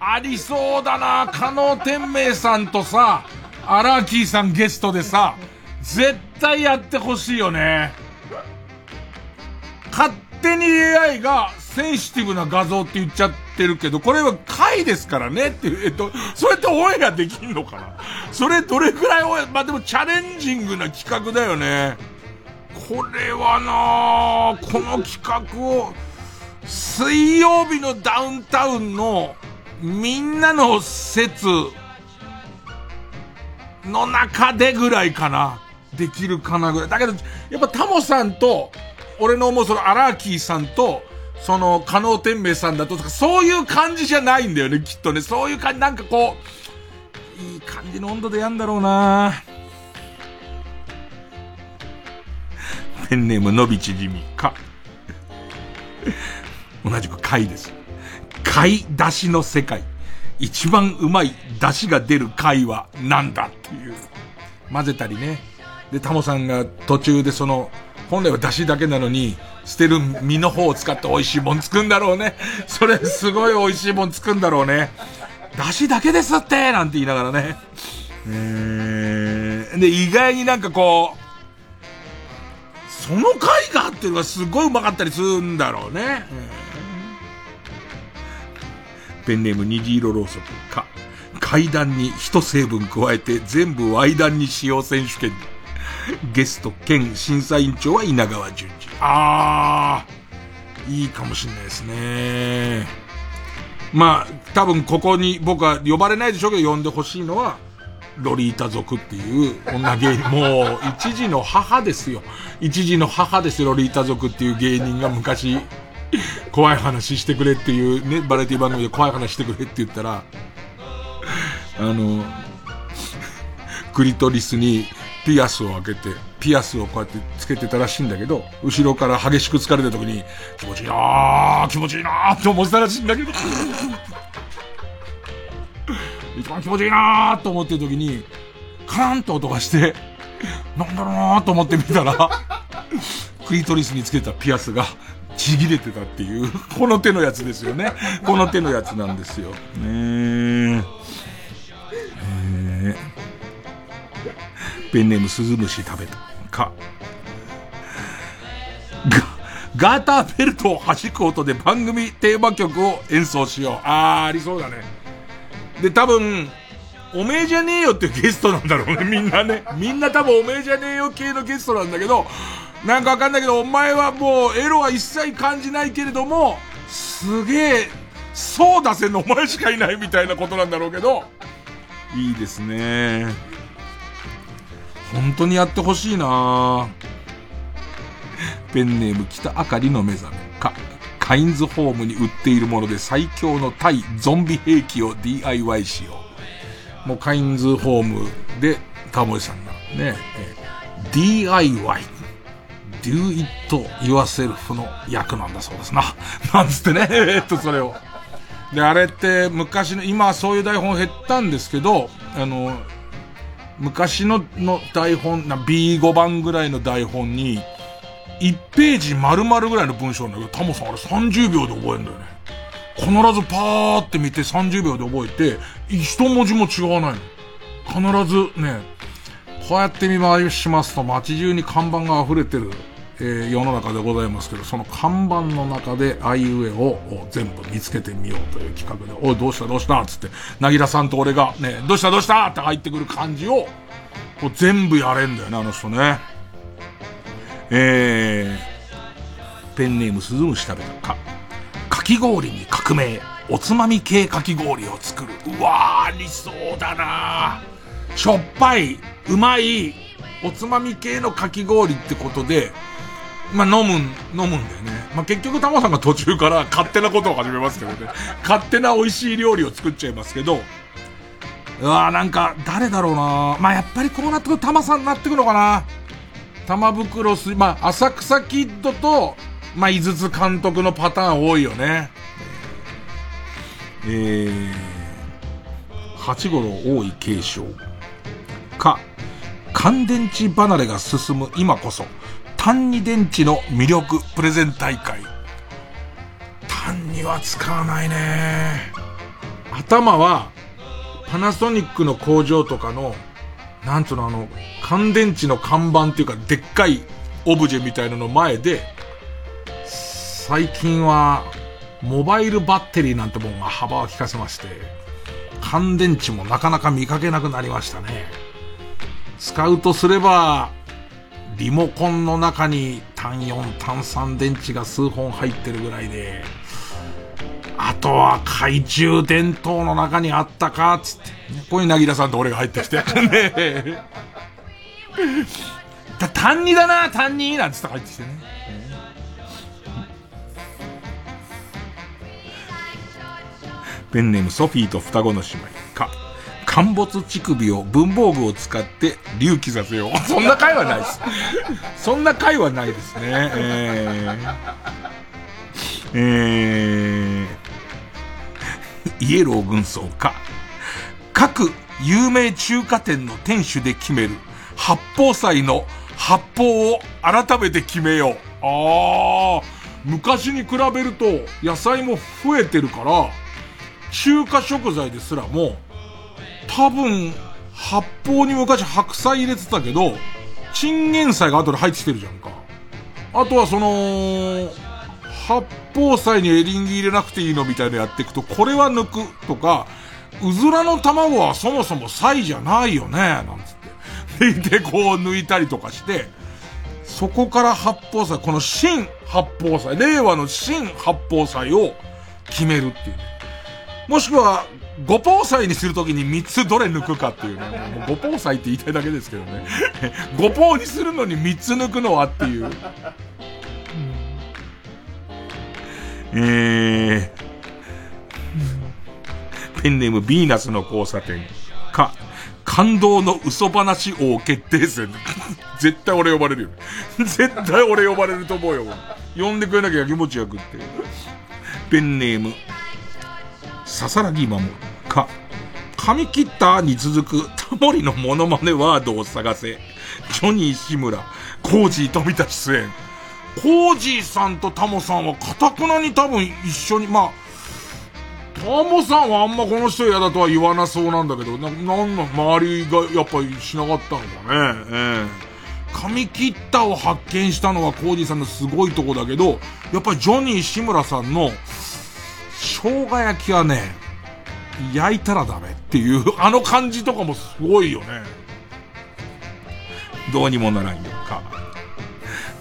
ありそうだな。加納天明さんとさ、アラーキーさんゲストでさ、絶対やってほしいよね。勝手に AI がセンシティブな画像って言っちゃってるけど、これは回ですからねっていう、えっと、それってオンエアできんのかな？それどれくらいオンエア、まあ、でもチャレンジングな企画だよね。これはなこの企画を、水曜日のダウンタウンのみんなの説の中でぐらいかな。できるかなぐらい。だけど、やっぱタモさんと、俺の思うそのアラーキーさんと、その、加納天明さんだとか、そういう感じじゃないんだよね、きっとね。そういう感じ、なんかこう、いい感じの温度でやんだろうな ペンネームのびちじみか。同じく貝です。貝出しの世界。一番うまい出汁が出る貝はなんだっていう。混ぜたりね。で、タモさんが途中でその、本来は出汁だけなのに、捨てる身の方を使って美味しいもん作るんだろうね。それすごい美味しいもん作るんだろうね。出汁だけですってなんて言いながらね。えー、で、意外になんかこう、その回がっていうのがすごいうまかったりするんだろうね。ペンネーム虹色ろうそくか。階段に一成分加えて全部 Y 段に使用選手権。ゲスト兼審査委員長は稲川淳二。あー、いいかもしんないですね。まあ、多分ここに僕は呼ばれないでしょうけど呼んでほしいのは、ロリータ族っていう女芸人、もう一時の母ですよ。一時の母ですよ、ロリータ族っていう芸人が昔、怖い話してくれっていうね、バラエティ番組で怖い話してくれって言ったら、あの、クリトリスにピアスを開けて、ピアスをこうやってつけてたらしいんだけど、後ろから激しく疲れた時に、気持ちいいなー気持ちいいなーって思ってたらしいんだけど、一番気持ちいいなーと思ってる時に、カランと音がして、なんだろうなーと思ってみたら、クリトリスにつけたピアスが、ちぎれてたっていう、この手のやつですよね。この手のやつなんですよ。ねえ。ペンネームスズムシ食べた。か。ガーターベルトを弾く音で番組テーマ曲を演奏しよう。あー、ありそうだね。で、多分、おめえじゃねえよっていうゲストなんだろうね、みんなね。みんな多分おめえじゃねえよ系のゲストなんだけど、なんかわかんないけど、お前はもうエロは一切感じないけれども、すげえ、そう出せんのお前しかいないみたいなことなんだろうけど、いいですね。本当にやってほしいなペンネーム北あかりの目覚めか、カインズホームに売っているもので最強の対ゾンビ兵器を DIY しよう。もうカインズホームでタモリさんがね、DIY。do it yourself の役なんだそうですな。なんつってね、えっと、それを。で、あれって昔の、今はそういう台本減ったんですけど、あの、昔のの台本、な B5 番ぐらいの台本に、1ページ丸々ぐらいの文章なんだけど、タモさんあれ30秒で覚えるんだよね。必ずパーって見て30秒で覚えて、一文字も違わないの。必ずね、こうやって見回しますと街中に看板が溢れてるえー、世の中でございますけど、その看板の中であいうえを全部見つけてみようという企画で、おい、どうしたどうしたつって、なぎらさんと俺がね、どうしたどうしたって入ってくる感じを、こう全部やれんだよね、あの人ね。えー、ペンネームスズムシ食べたか。かき氷に革命。おつまみ系かき氷を作る。うわー、理想だなしょっぱい、うまい、おつまみ系のかき氷ってことで、まあ、飲む、飲むんだよね。まあ、結局、タモさんが途中から勝手なことを始めますけどね。勝手な美味しい料理を作っちゃいますけど、うわなんか、誰だろうなまあ、やっぱりこうなってくるとタマさんになってくのかな玉袋す、まあ、浅草キッドと、まあ、井筒監督のパターン多いよね。えー、八五郎多い継承。か、乾電池離れが進む今こそ、単二電池の魅力プレゼン大会。単二は使わないね。頭は、パナソニックの工場とかの、なんつうのあの、乾電池の看板っていうか、でっかいオブジェみたいなの前で、最近は、モバイルバッテリーなんてもんが幅を利かせまして、乾電池もなかなか見かけなくなりましたね。使うとすれば、リモコンの中に単4、単3電池が数本入ってるぐらいで、あとは懐中電灯の中にあったかっ、つって。ここになぎらさんと俺が入ってきて。ね だ、単2だな、単2なんつって入ってきてね。ペンネームソフィーと双子の姉妹。陥没乳首を文房具を使って隆起させよう。そんな回はないです。そんな回はないですね。えー、えー、イエロー軍曹か。各有名中華店の店主で決める八宝菜の八宝を改めて決めよう。ああ、昔に比べると野菜も増えてるから、中華食材ですらも多分、発泡に昔白菜入れてたけど、チンゲン菜が後で入ってきてるじゃんか。あとはその、八宝菜にエリンギ入れなくていいのみたいなやっていくと、これは抜くとか、うずらの卵はそもそも菜じゃないよね、なんつって。で、こう抜いたりとかして、そこから八宝菜、この新八宝菜、令和の新八宝菜を決めるっていう。もしくは、五宝菜にするときに三つどれ抜くかっていうね。もう五宝菜って言いたいだけですけどね。五宝にするのに三つ抜くのはっていう。えー、ペンネームヴィーナスの交差点。か、感動の嘘話王決定戦。絶対俺呼ばれるよ。絶対俺呼ばれると思うよ。呼んでくれなきゃ気持ちよくって。ペンネーム、ささらぎまも、か、髪切ったに続くタモリのモノマネワードを探せ。ジョニー志村、コージー富田出演。コージーさんとタモさんはかたくなに多分一緒に、まあ、タモさんはあんまこの人嫌だとは言わなそうなんだけど、な、なんの周りがやっぱりしなかったのかね。ええ髪切ったを発見したのはコージーさんのすごいとこだけど、やっぱりジョニー志村さんの生姜焼きはね、焼いたらダメっていう、あの感じとかもすごいよね。どうにもならんよか。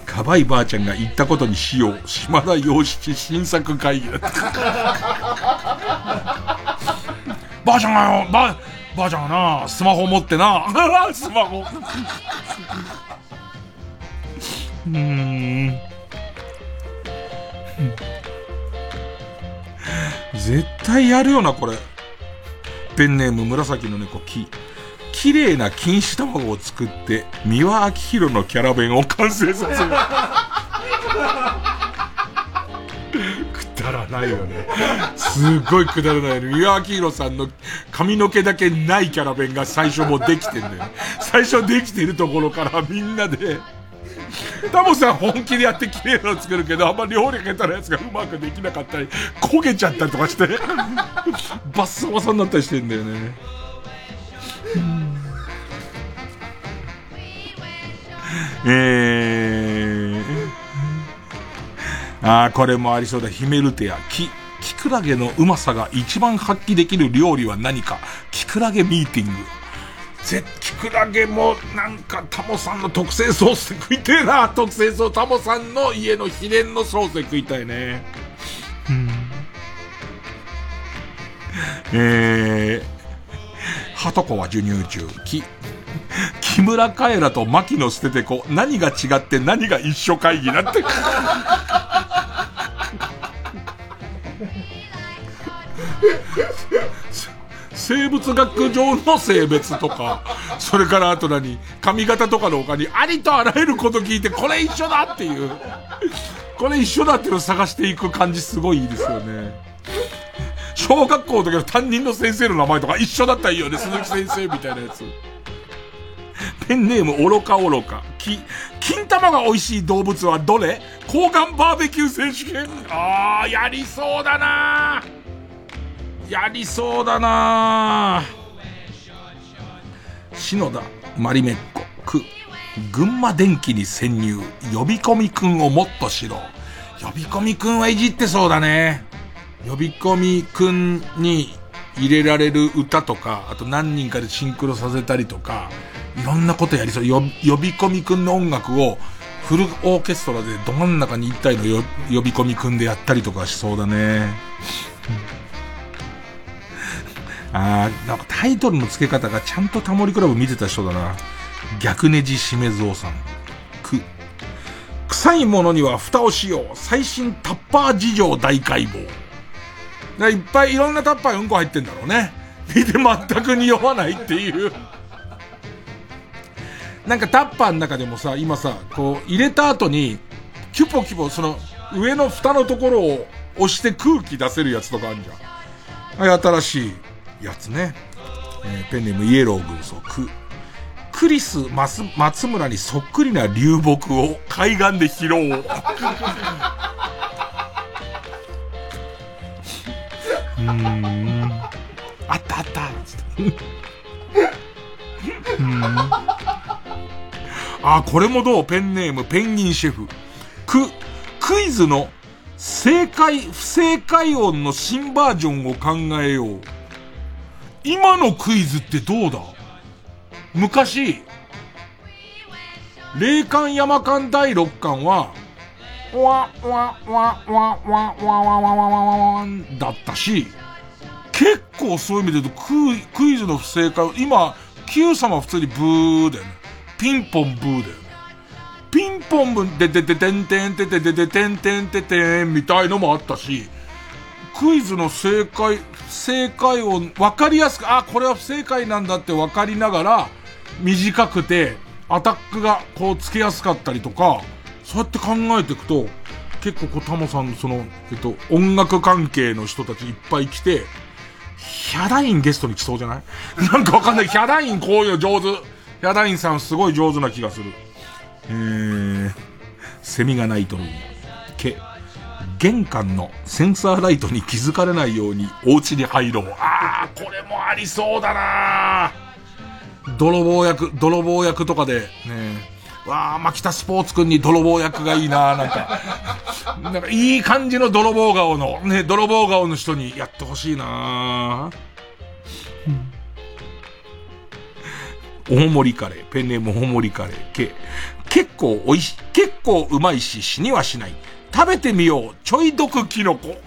かばいばあちゃんが言ったことにしよう。島田洋七新作会議だ。ばあちゃんがよ、ば、ばあちゃんがな、スマホ持ってな、スマホ。うーん。絶対やるよな、これ。ペンネーム紫の猫、き。綺麗な錦糸卵を作って、三輪明宏のキャラ弁を完成させる。くだらないよね。すっごいくだらないよね。三輪明宏さんの髪の毛だけないキャラ弁が最初もできてんだよ。最初できてるところからみんなで、タモさん本気でやって綺麗なの作るけど、あんま料理下手なやつがうまくできなかったり、焦げちゃったりとかして、バッサバサになったりしてんだよね。えー、ああ、これもありそうだ。ヒメルテア。キ、キクラゲのうまさが一番発揮できる料理は何か。キクラゲミーティング。ぜ、キクラゲもなんかタモさんの特製ソースで食いてえな。特製ソース、タモさんの家の秘伝のソースで食いたいね。うん。えー、ハトコは授乳中。キ、木村カエラと牧野捨ててこ、何が違って何が一緒会議なって。生物学上の性別とか、それからあと何、髪型とかの他にありとあらゆること聞いて、これ一緒だっていう、これ一緒だっていうのを探していく感じすごいいいですよね。小学校の時の担任の先生の名前とか一緒だったらいいよね、鈴木先生みたいなやつ。ペンネーム愚か愚か。き、金玉が美味しい動物はどれ？抗がんバーベキュー選手権。あー、やりそうだなやりそうだな篠田、マリメッコ、く、群馬電機に潜入。呼び込みくんをもっとしろ。呼び込みくんはいじってそうだね。呼び込みくんに入れられる歌とか、あと何人かでシンクロさせたりとか、いろんなことやりそう。呼び込みくんの音楽をフルオーケストラでど真ん中に一体の呼び込みくんでやったりとかしそうだね。あー、なんかタイトルの付け方がちゃんとタモリクラブ見てた人だな。逆ネジしめずおさん。く。臭いものには蓋をしよう。最新タッパー事情大解剖。いっぱいいろんなタッパーうんこ入ってんだろうね。見て全く匂わないっていう。なんかタッパーの中でもさ、今さ、こう、入れた後に、キュポキュポ、その、上の蓋のところを押して空気出せるやつとかあるじゃん。はい、新しいやつね。えー、ペンネームイエロー軍曹、ク。クリス、マス、松村にそっくりな流木を海岸で拾おう。うーん。あったあった。うん。あ、これもどう？ペンネーム、ペンギンシェフ。く、クイズの正解、不正解音の新バージョンを考えよう。今のクイズってどうだ？昔、霊感山間第6巻は、わ、わ、わ、わ、わ、わ、わ、わ、わ、わ、わ、だったし、結構そういう意味で言うとクイクイズの不正解、今、Q 様普通にブーだよね。ピンポンブーだよね。ピンポンブーででででんてんててででてんてんててんみたいのもあったし、クイズの正解、正解を分かりやすく、あ、これは不正解なんだって分かりながら、短くて、アタックがこうつけやすかったりとか、そうやって考えていくと、結構こうタモさんのその、えっと、音楽関係の人たちいっぱい来て、ヒャダインゲストに来そうじゃない？なんかわかんない。ヒャダインこういうの上手。ヒャダインさんすごい上手な気がする。えー、セミが鳴いとる。け、玄関のセンサーライトに気づかれないようにお家に入ろう。あー、これもありそうだな泥棒役、泥棒役とかで、ねわあ、牧田スポーツくんに泥棒役がいいななんか。なんかいい感じの泥棒顔の、ね、泥棒顔の人にやってほしいな大盛りカレー、ペンネーム大盛りカレー、け、結構美味し、結構うまいし死にはしない。食べてみよう、ちょい毒キノコ。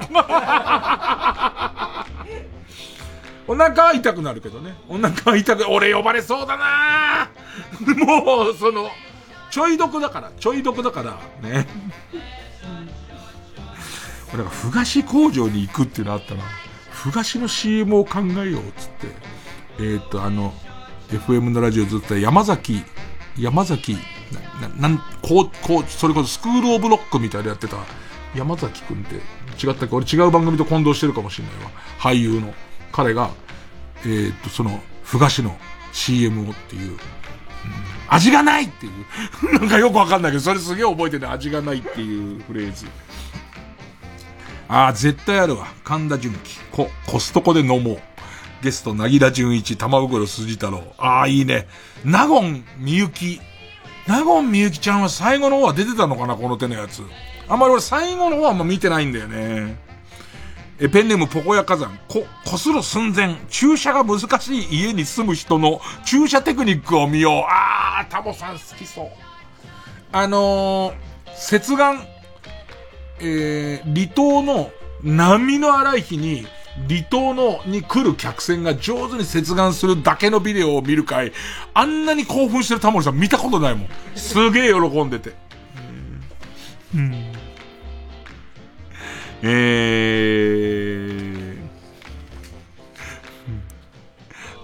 お腹は痛くなるけどね。お腹は痛く、俺呼ばれそうだなもう、その、ちょい毒だから、ちょい毒だから、ね。俺が、ふがし工場に行くっていうのあったな。ふがしの CM を考えよう、つって。えー、っと、あの、FM のラジオずっと山崎、山崎、な、な、なん、こう、こう、それこそスクールオブロックみたいなやってた山崎くんって違ったっけ？俺違う番組と混同してるかもしれないわ。俳優の。彼が、えー、っと、その、ふがしの CM をっていう、うん、味がないっていう、なんかよくわかんないけど、それすげえ覚えてて、味がないっていうフレーズ。ああ、絶対あるわ。神田純喜。コ、コストコで飲もう。ゲスト、なぎら純一、玉袋筋太郎。ああ、いいね。納言みゆき。納言みゆきちゃんは最後の方は出てたのかなこの手のやつ。あんまり俺最後の方はあんま見てないんだよね。え、ペンネームポコヤ火山。こ、こする寸前。注射が難しい家に住む人の注射テクニックを見よう。あー、タモさん好きそう。あのー、接岸、えー、離島の波の荒い日に、離島の、に来る客船が上手に接岸するだけのビデオを見るかい、あんなに興奮してるタモリさん見たことないもん。すげえ喜んでて。うん。えー、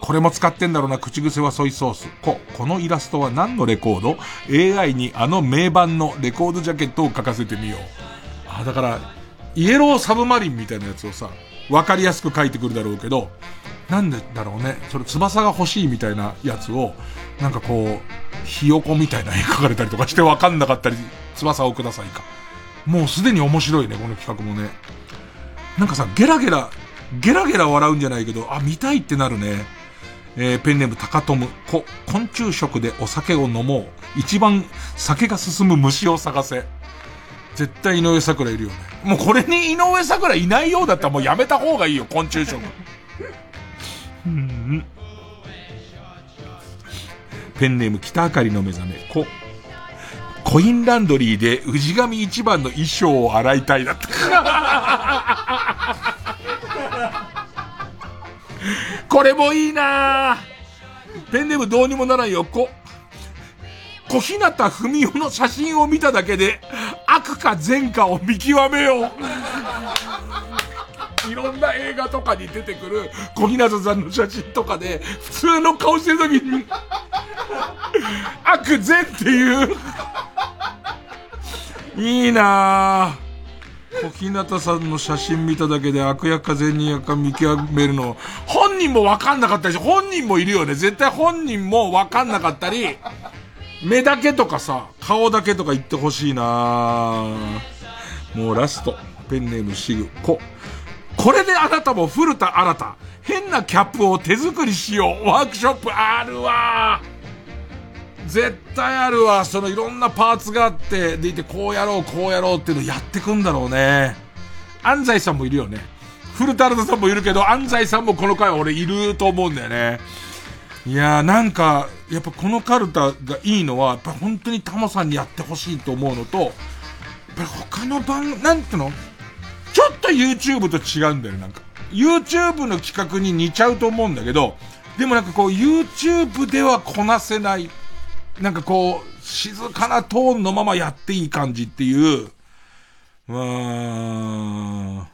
これも使ってんだろうな、口癖はソイソース。こ、このイラストは何のレコード ?AI にあの名盤のレコードジャケットを書かせてみよう。あ、だから、イエローサブマリンみたいなやつをさ、わかりやすく書いてくるだろうけど、なんでだろうね。それ翼が欲しいみたいなやつを、なんかこう、ひよこみたいな絵描かれたりとかしてわかんなかったり、翼をくださいか。もうすでに面白いね、この企画もね。なんかさ、ゲラゲラ、ゲラゲラ笑うんじゃないけど、あ、見たいってなるね。えー、ペンネーム高友、こ、昆虫食でお酒を飲もう。一番酒が進む虫を探せ。絶対井上桜いるよね。もうこれに井上桜いないようだったらもうやめた方がいいよ、昆虫食。うん。ペンネーム北あかりの目覚め。こ、コインランドリーで氏神一番の衣装を洗いたいだった。これもいいなペンネームどうにもならんよ。こ、小日向文世の写真を見ただけで、悪か善かを見極めよう。いろんな映画とかに出てくる小日向さんの写真とかで、普通の顔してる時に、悪善っていう。いいなぁ。小日向さんの写真見ただけで悪役か善人役か見極めるの、本人もわかんなかったし、本人もいるよね。絶対本人もわかんなかったり、目だけとかさ、顔だけとか言ってほしいなもうラスト。ペンネームシグ。こ、これであなたも古田新た。変なキャップを手作りしよう。ワークショップあるわ絶対あるわ。そのいろんなパーツがあって、でいてこうやろう、こうやろうっていうのやってくんだろうね。安西さんもいるよね。古田新太さんもいるけど、安西さんもこの回俺いると思うんだよね。いやーなんか、やっぱこのカルタがいいのは、やっぱ本当にタモさんにやってほしいと思うのと、やっぱり他の番、なんていうの？ちょっと YouTube と違うんだよ、なんか。YouTube の企画に似ちゃうと思うんだけど、でもなんかこう YouTube ではこなせない、なんかこう、静かなトーンのままやっていい感じっていう、うーん、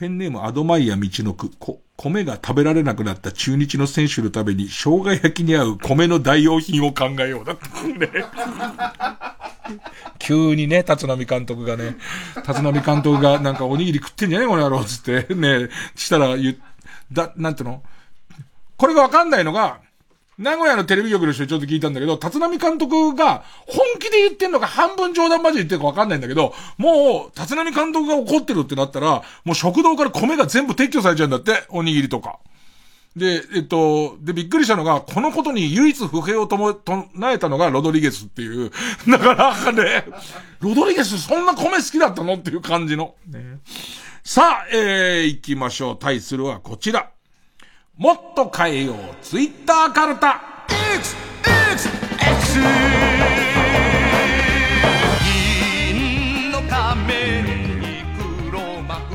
ペンネームアドマイヤ道のく、こ、米が食べられなくなった中日の選手のために、生姜焼きに合う米の代用品を考えようだ。ね。急にね、立浪監督がね、立浪監督がなんかおにぎり食ってんじゃねえこの野郎つって、ね、したら言、だ、なんていうの？これがわかんないのが、名古屋のテレビ局の人にちょっと聞いたんだけど、立浪監督が本気で言ってんのか半分冗談交じり言ってるかわかんないんだけど、もう、立浪監督が怒ってるってなったら、もう食堂から米が全部撤去されちゃうんだって、おにぎりとか。で、えっと、で、びっくりしたのが、このことに唯一不平をとも、唱えたのがロドリゲスっていう。だから、ね、ロドリゲスそんな米好きだったの？っていう感じの。ね、さあ、えー、行きましょう。対するはこちら。もっと変えよう。ツイッターカルタ。X, X, X!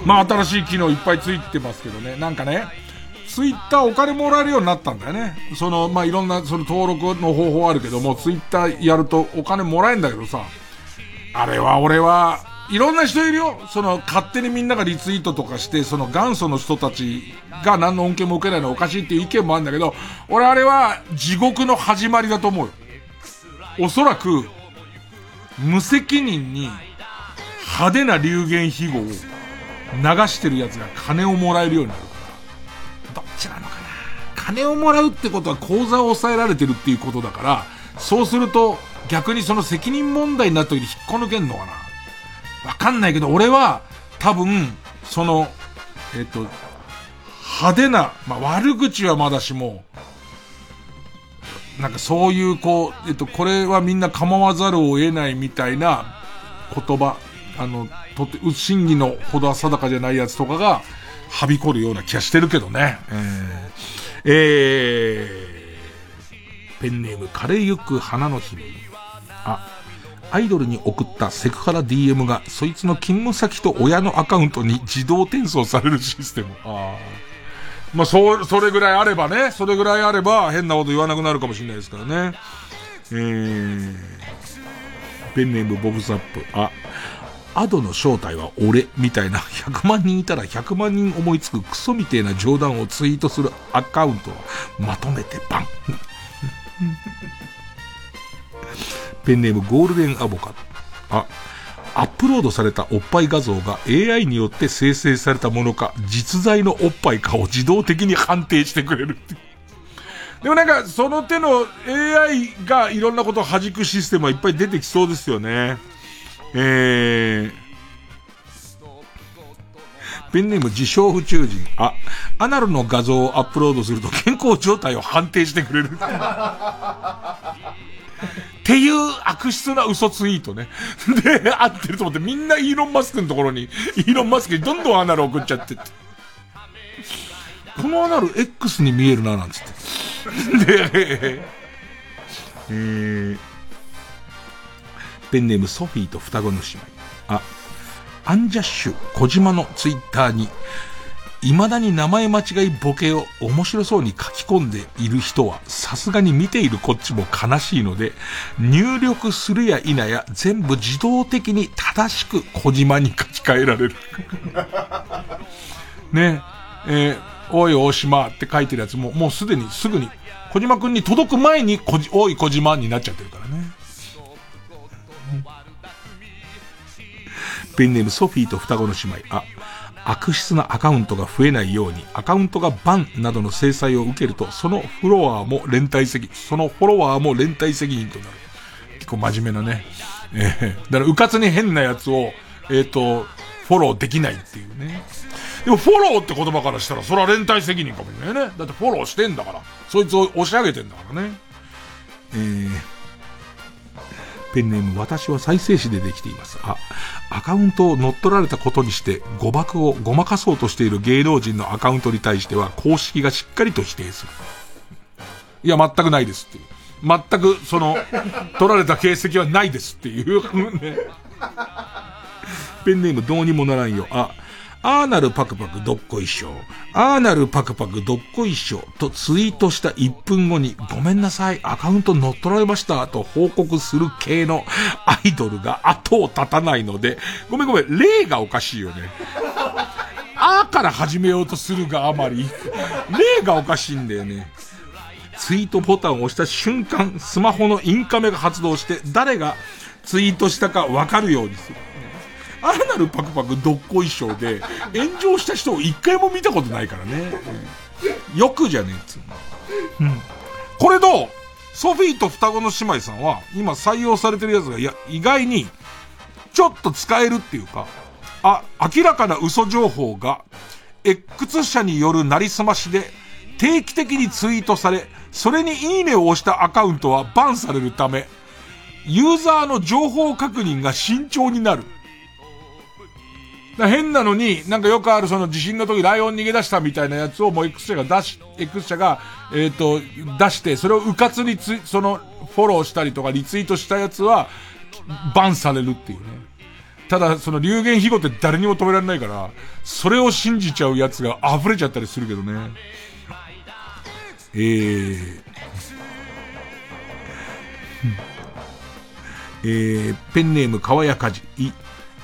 まあ新しい機能いっぱいついてますけどね。なんかね、ツイッターお金もらえるようになったんだよね。その、まあいろんなその登録の方法あるけども、ツイッターやるとお金もらえるんだけどさ、あれは俺は、いろんな人いるよ。その、勝手にみんながリツイートとかして、その元祖の人たちが何の恩恵も受けないのおかしいっていう意見もあるんだけど、俺あれは地獄の始まりだと思うよ。おそらく、無責任に派手な流言飛語を流してる奴が金をもらえるようになるから。どっちなのかな金をもらうってことは口座を抑えられてるっていうことだから、そうすると逆にその責任問題になった時に引っこ抜けんのかなわかんないけど、俺は、多分、その、えっと、派手な、まあ、悪口はまだしも、なんかそういうこう、えっと、これはみんな構わざるを得ないみたいな言葉、あの、とて、う審議のほどは定かじゃないやつとかが、はびこるような気がしてるけどね。えー、えー、ペンネーム、枯れゆく花の姫。あ、アイドルに送ったセクハラ DM が、そいつの勤務先と親のアカウントに自動転送されるシステム。ああ。まあ、そう、それぐらいあればね、それぐらいあれば変なこと言わなくなるかもしれないですからね。えー、ペンネームボブサップ。あ、アドの正体は俺、みたいな100万人いたら100万人思いつくクソみてえな冗談をツイートするアカウントをまとめてバン。ペンネームゴールデンアボカド。あ、アップロードされたおっぱい画像が AI によって生成されたものか、実在のおっぱいかを自動的に判定してくれるって。でもなんか、その手の AI がいろんなことを弾くシステムはいっぱい出てきそうですよね。えー、ペンネーム自称宇宙人。あ、アナルの画像をアップロードすると健康状態を判定してくれる。っていう悪質な嘘ツイートね。で、合ってると思ってみんなイーロンマスクのところに、イーロンマスクにどんどんアナル送っちゃってって。このアナル X に見えるな、なんつって。で、えー、ペンネームソフィーと双子の姉妹。あ、アンジャッシュ小島のツイッターに、未だに名前間違いボケを面白そうに書き込んでいる人は、さすがに見ているこっちも悲しいので、入力するや否や全部自動的に正しく小島に書き換えられる。ね、えー、おい大島って書いてるやつも、もうすでにすぐに、小島くんに届く前にこじ、おい小島になっちゃってるからね。ペンネームソフィーと双子の姉妹。あ、悪質なアカウントが増えないように、アカウントがバンなどの制裁を受けると、そのフロアも連帯責任、そのフォロワーも連帯責任となる。結構真面目なね。えー、だから、うかつに変なやつを、えっ、ー、と、フォローできないっていうね。でも、フォローって言葉からしたら、それは連帯責任かもしれないね。だってフォローしてんだから。そいつを押し上げてんだからね。えー、ペンネーム、私は再生紙でできています。あ、アカウントを乗っ取られたことにして誤爆をごまかそうとしている芸能人のアカウントに対しては公式がしっかりと否定する。いや、全くないですっていう。全く、その、取られた形跡はないですっていう、ね。ペンネームどうにもならんよ。あ、アーナルパクパクどっこいしょ。アーナルパクパクどっこいしょ。とツイートした1分後に、ごめんなさい、アカウント乗っ取られました。と報告する系のアイドルが後を絶たないので、ごめんごめん、例がおかしいよね。あーから始めようとするがあまり、例がおかしいんだよね。ツイートボタンを押した瞬間、スマホのインカメが発動して、誰がツイートしたかわかるようにする。あらなるパクパクどっこい賞で、炎上した人を一回も見たことないからね。よくじゃねえっつうの。うん。これどうソフィーと双子の姉妹さんは、今採用されてるやつが、いや、意外に、ちょっと使えるっていうか、あ、明らかな嘘情報が、X 社によるなりすましで、定期的にツイートされ、それにいいねを押したアカウントはバンされるため、ユーザーの情報確認が慎重になる。変なのに、なんかよくあるその地震の時ライオン逃げ出したみたいなやつをもう X 社が出し、X 社が、えっ、ー、と、出して、それをうかつにつ、その、フォローしたりとかリツイートしたやつは、バンされるっていうね。ただ、その流言飛語って誰にも止められないから、それを信じちゃうやつが溢れちゃったりするけどね。えー、えー、ペンネームかわやかじ、い、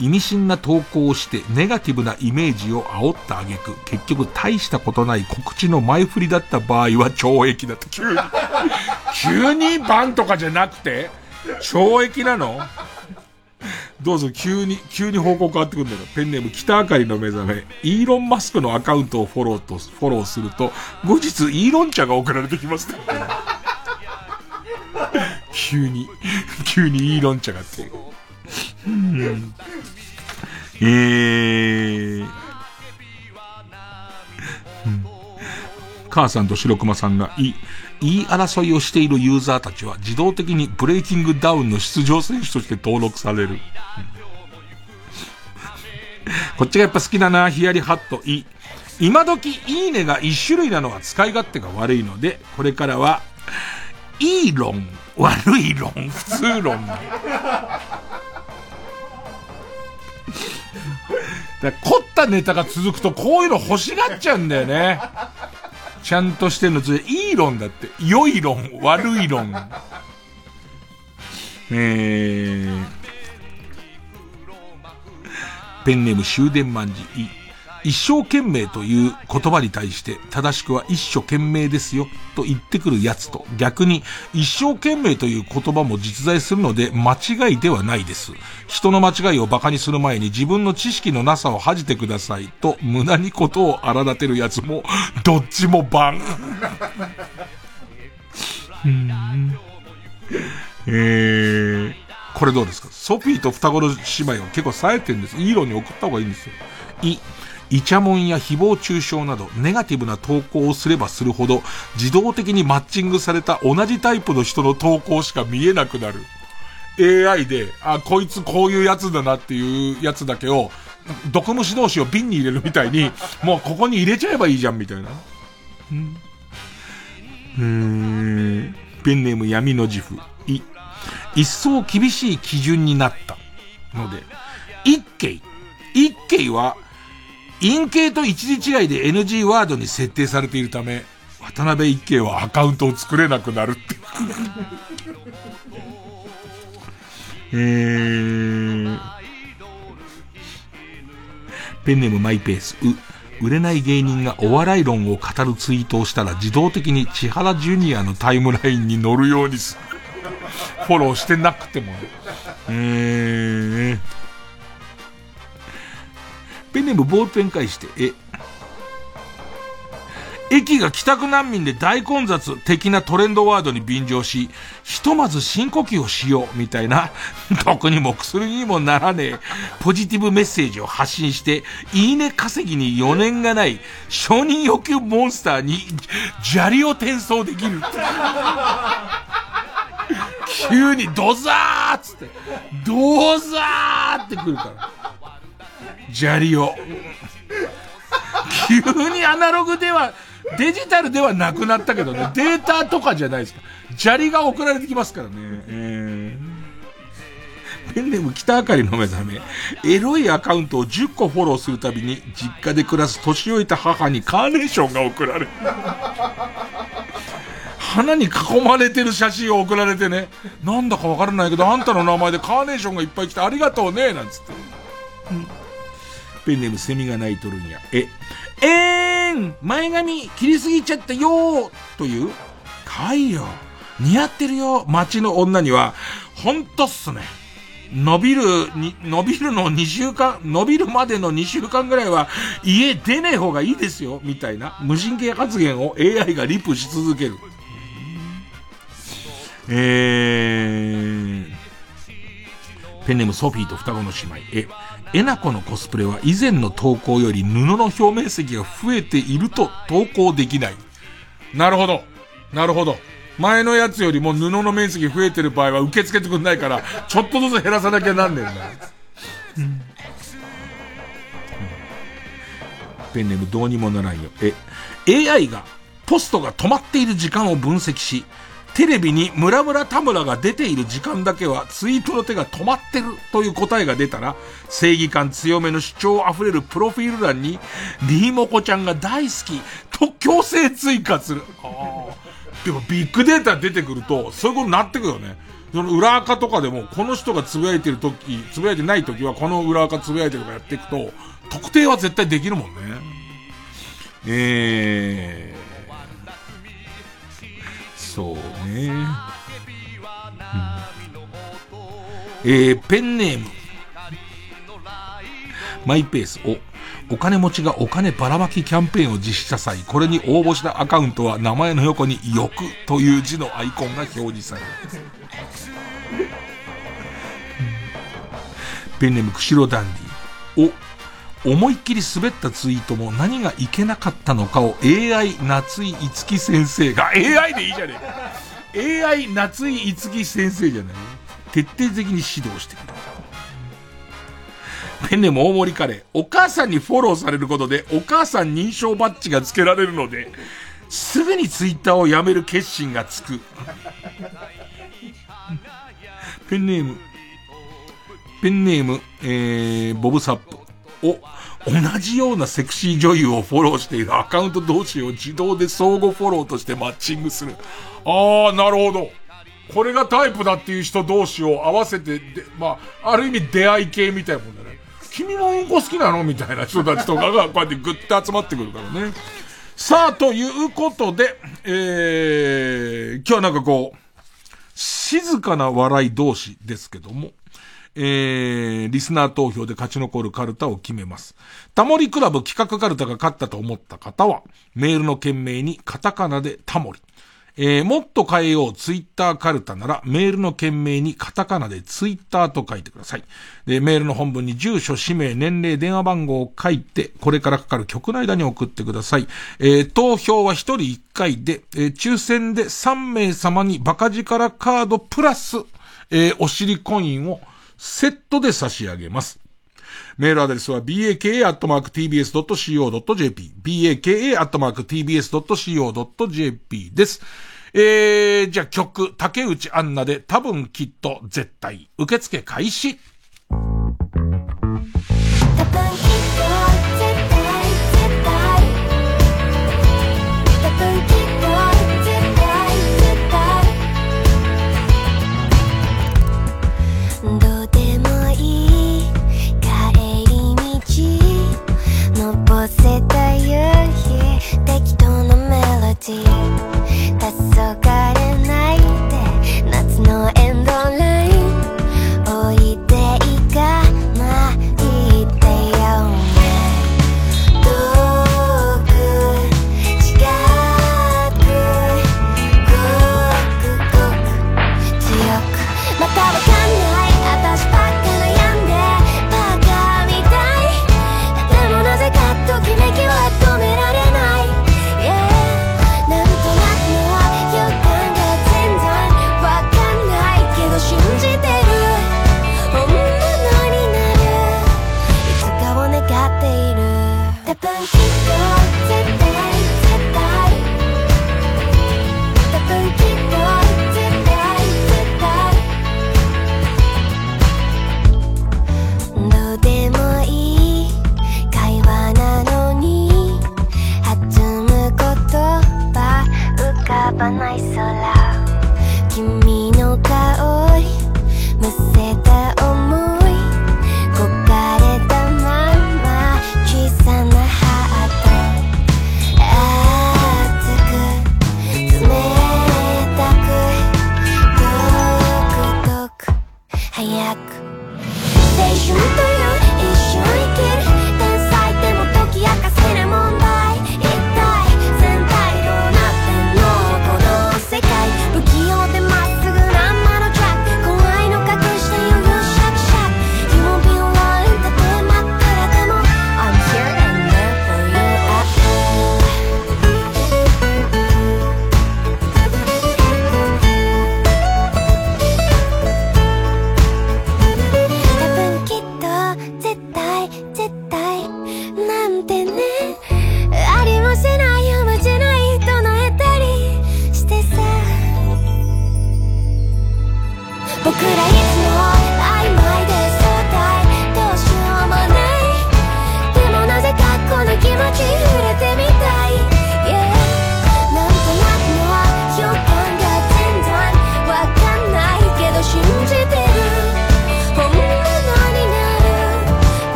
意味深な投稿をしてネガティブなイメージを煽った挙句、結局大したことない告知の前振りだった場合は懲役だって急に、急にバンとかじゃなくて、懲役なの？どうぞ急に、急に方向変わってくるんだよ。ペンネーム北あかりの目覚め。イーロンマスクのアカウントをフォローと、フォローすると、後日イーロン茶が送られてきます、急に、急にイーロン茶がって。えー、母さんと白熊さんが、い、言い争いをしているユーザーたちは自動的にブレイキングダウンの出場選手として登録される。こっちがやっぱ好きだな、ヒヤリハット、い。今時、いいねが一種類なのは使い勝手が悪いので、これからは、いい論、悪い論、普通論。だ凝ったネタが続くとこういうの欲しがっちゃうんだよね。ちゃんとしてんの、いい論だって。良い論、悪い論。えー、ペンネーム終電まんじ、い。一生懸命という言葉に対して正しくは一生懸命ですよと言ってくるやつと逆に一生懸命という言葉も実在するので間違いではないです。人の間違いを馬鹿にする前に自分の知識のなさを恥じてくださいと無駄にことを荒立てるやつも どっちもバン。えー、これどうですか？ソフィーと双子の姉妹は結構冴えてるんです。いい色に送った方がいいんですよ。い、イチャモンや誹謗中傷などネガティブな投稿をすればするほど自動的にマッチングされた同じタイプの人の投稿しか見えなくなる。AI で、あ、こいつこういうやつだなっていうやつだけを、毒虫同士を瓶に入れるみたいに、もうここに入れちゃえばいいじゃんみたいな。うん。うーん。ペンネーム闇の自負。い。一層厳しい基準になった。ので、一形。一形は、陰形と一時違いで NG ワードに設定されているため、渡辺一慶はアカウントを作れなくなるって。えー、ペンネームマイペース、う、売れない芸人がお笑い論を語るツイートをしたら自動的に千原ジュニアのタイムラインに乗るようにする。フォローしてなくても。えー、ペンネームボールペン返して、え、駅が帰宅難民で大混雑的なトレンドワードに便乗し、ひとまず深呼吸をしようみたいな、毒にも薬にもならねえ、ポジティブメッセージを発信して、いいね稼ぎに余念がない承認欲求モンスターに砂利を転送できる。急にドザーっつって、ドザーってくるから。砂利を。急にアナログでは、デジタルではなくなったけどね、データとかじゃないですか。砂利が送られてきますからね。ペンネーム北あかりの目覚め。エロいアカウントを10個フォローするたびに、実家で暮らす年老いた母にカーネーションが送られる。花に囲まれてる写真を送られてね、なんだかわからないけど、あんたの名前でカーネーションがいっぱい来てありがとうね、なんつって。うんペンネームセミが鳴いとるんや。え、えーん前髪切りすぎちゃったよーという？かわいいよ。似合ってるよ。街の女には、ほんとっすね。伸びる、に、伸びるの2週間、伸びるまでの2週間ぐらいは家出ねえ方がいいですよ、みたいな無神経発言を AI がリプし続ける。えー、ペンネームソフィーと双子の姉妹。え、えなこのコスプレは以前の投稿より布の表面積が増えていると投稿できない。なるほど。なるほど。前のやつよりも布の面積増えてる場合は受け付けてくんないから、ちょっとずつ減らさなきゃなんねんだ。うん、ペンネームどうにもならんよ。え、AI がポストが止まっている時間を分析し、テレビにムラムラ田村が出ている時間だけはツイートの手が止まってるという答えが出たら、正義感強めの主張溢れるプロフィール欄に、リーモコちゃんが大好きと強制追加する。でもビッグデータ出てくると、そういうことになってくよね。その裏垢とかでも、この人がつぶやいてるとき、つぶやいてないときは、この裏垢つぶやいてるかやっていくと、特定は絶対できるもんね。えー、そうね。うん、えー、ペンネーム。マイペース。お、お金持ちがお金ばらまきキャンペーンを実施した際、これに応募したアカウントは名前の横に欲という字のアイコンが表示される。ペンネーム釧路ダンディ。お、思いっきり滑ったツイートも何がいけなかったのかを AI 夏井いつき先生が、AI でいいじゃねえか。AI 夏井いつき先生じゃない？徹底的に指導してくれ。ペンネーム大盛りカレー。お母さんにフォローされることで、お母さん認証バッジが付けられるので、すぐにツイッターをやめる決心がつく。ペンネーム、ペンネーム、えー、ボブサップ。お、同じようなセクシー女優をフォローしているアカウント同士を自動で相互フォローとしてマッチングする。あー、なるほど。これがタイプだっていう人同士を合わせて、で、まあ、ある意味出会い系みたいなもんだね。君もうんこ好きなのみたいな人たちとかが こうやってぐって集まってくるからね。さあ、ということで、えー、今日はなんかこう、静かな笑い同士ですけども、えー、リスナー投票で勝ち残るカルタを決めます。タモリクラブ企画カルタが勝ったと思った方は、メールの件名にカタカナでタモリ。えー、もっと変えようツイッターカルタならメールの件名にカタカナでツイッターと書いてください。で、メールの本文に住所、氏名、年齢、電話番号を書いて、これからかかる曲の間に送ってください。えー、投票は1人1回で、えー、抽選で3名様にバカ力カードプラス、えー、お尻コインをセットで差し上げます。メールアドレスは baka.tbs.co.jp baka.tbs.co.jp です。えー、じゃあ曲、竹内アンナで多分きっと絶対、受付開始。メロディー黄昏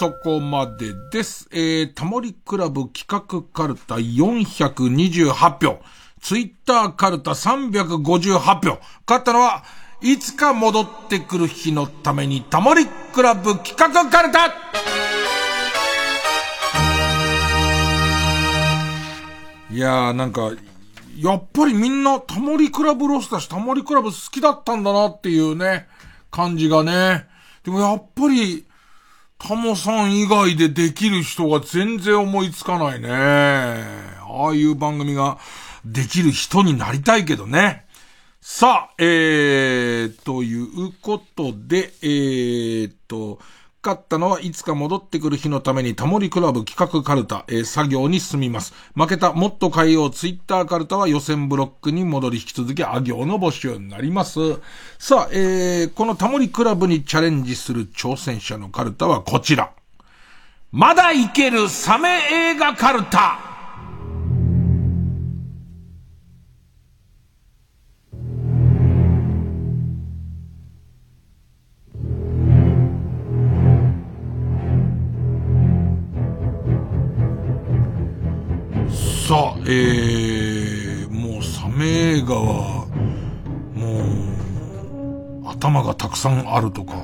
そこまでです。えー、タモリクラブ企画カルタ428票。ツイッターカルタ358票。勝ったのは、いつか戻ってくる日のためにタモリクラブ企画カルタいやーなんか、やっぱりみんなタモリクラブロスだし、タモリクラブ好きだったんだなっていうね、感じがね。でもやっぱり、タモさん以外でできる人が全然思いつかないね。ああいう番組ができる人になりたいけどね。さあ、えー、ということで、えーと、勝ったのはいつか戻ってくる日のためにタモリクラブ企画カルタ、えー作業に進みます。負けたもっと変えようツイッターカルタは予選ブロックに戻り引き続きあ行の募集になります。さあ、えー、このタモリクラブにチャレンジする挑戦者のカルタはこちら。まだいけるサメ映画カルタさあ、えー、もうサメ映画は、もう、頭がたくさんあるとか、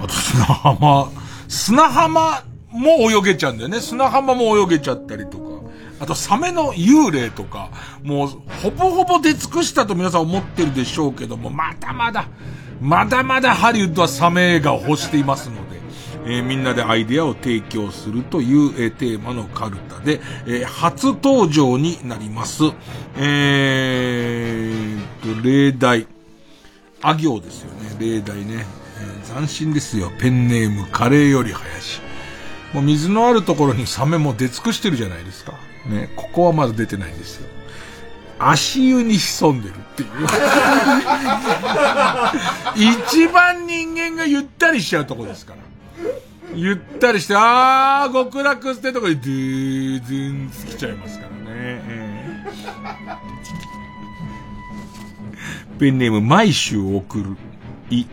あと砂浜、砂浜も泳げちゃうんだよね。砂浜も泳げちゃったりとか。あとサメの幽霊とか、もうほぼほぼ出尽くしたと皆さん思ってるでしょうけども、まだまだ、まだまだハリウッドはサメ映画を欲していますので、えーみんなでアイデアを提供するという、えーテーマのカルタで、えー初登場になります。えーと、例題。あ行ですよね、例題ね。えー斬新ですよ。ペンネーム、カレーより林。もう水のあるところにサメも出尽くしてるじゃないですか。ね、ここはまだ出てないんですよ。足湯に潜んでるっていう。一番人間がゆったりしちゃうとこですから。ゆったりして、あー、極楽ってとこに、ドゥー、ドゥーン来ちゃいますからね。えーペンネーム、毎週送る。い、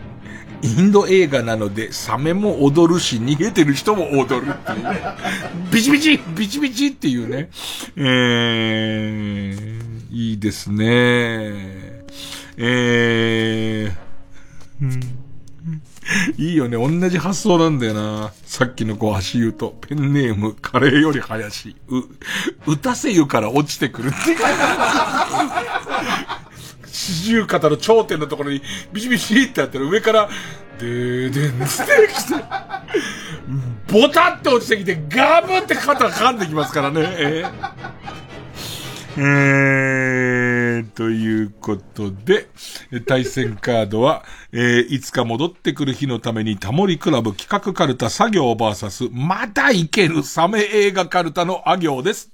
インド映画なので、サメも踊るし、逃げてる人も踊るっていう。ビチビチビチビチっていうね。えー、いいですね。えー、うんいいよね。同じ発想なんだよな。さっきの子足湯と、ペンネーム、カレーより林。う、打たせ湯から落ちてくるって。四十肩の頂点のところに、ビシビシってやったら上から、でーでんつってきて、ボタって落ちてきて、ガブって肩が噛んできますからね。えーえー、ということで、対戦カードは、えーいつか戻ってくる日のためにタモリクラブ企画カルタ作業バーサス、まだいけるサメ映画カルタのあ行です。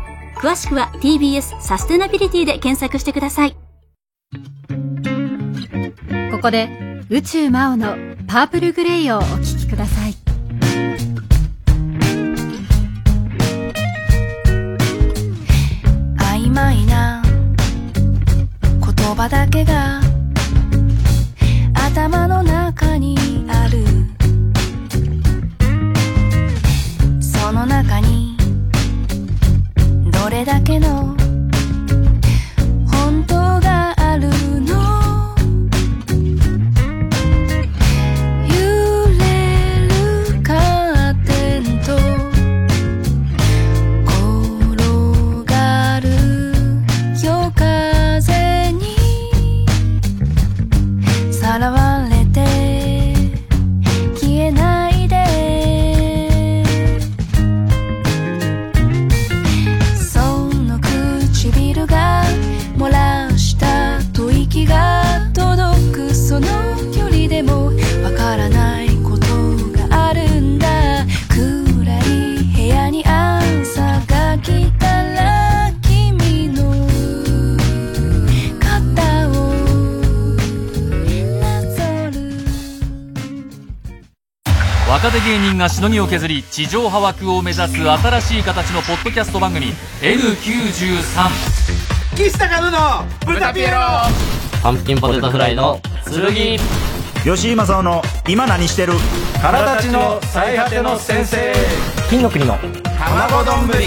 詳しくは TBS サステナビリティで検索してください。ここで宇宙魔王のパープルグレイをお聴きください。曖昧な言葉だけが頭のれだけの若手芸人がしのぎを削り地上波枠を目指す新しい形のポッドキャスト番組 N93 岸高野の豚ピエロ。パンプキンポテトフライの剣。吉井正夫の今何してる？腹立ちの最果ての先生。金の国の卵丼。ぶり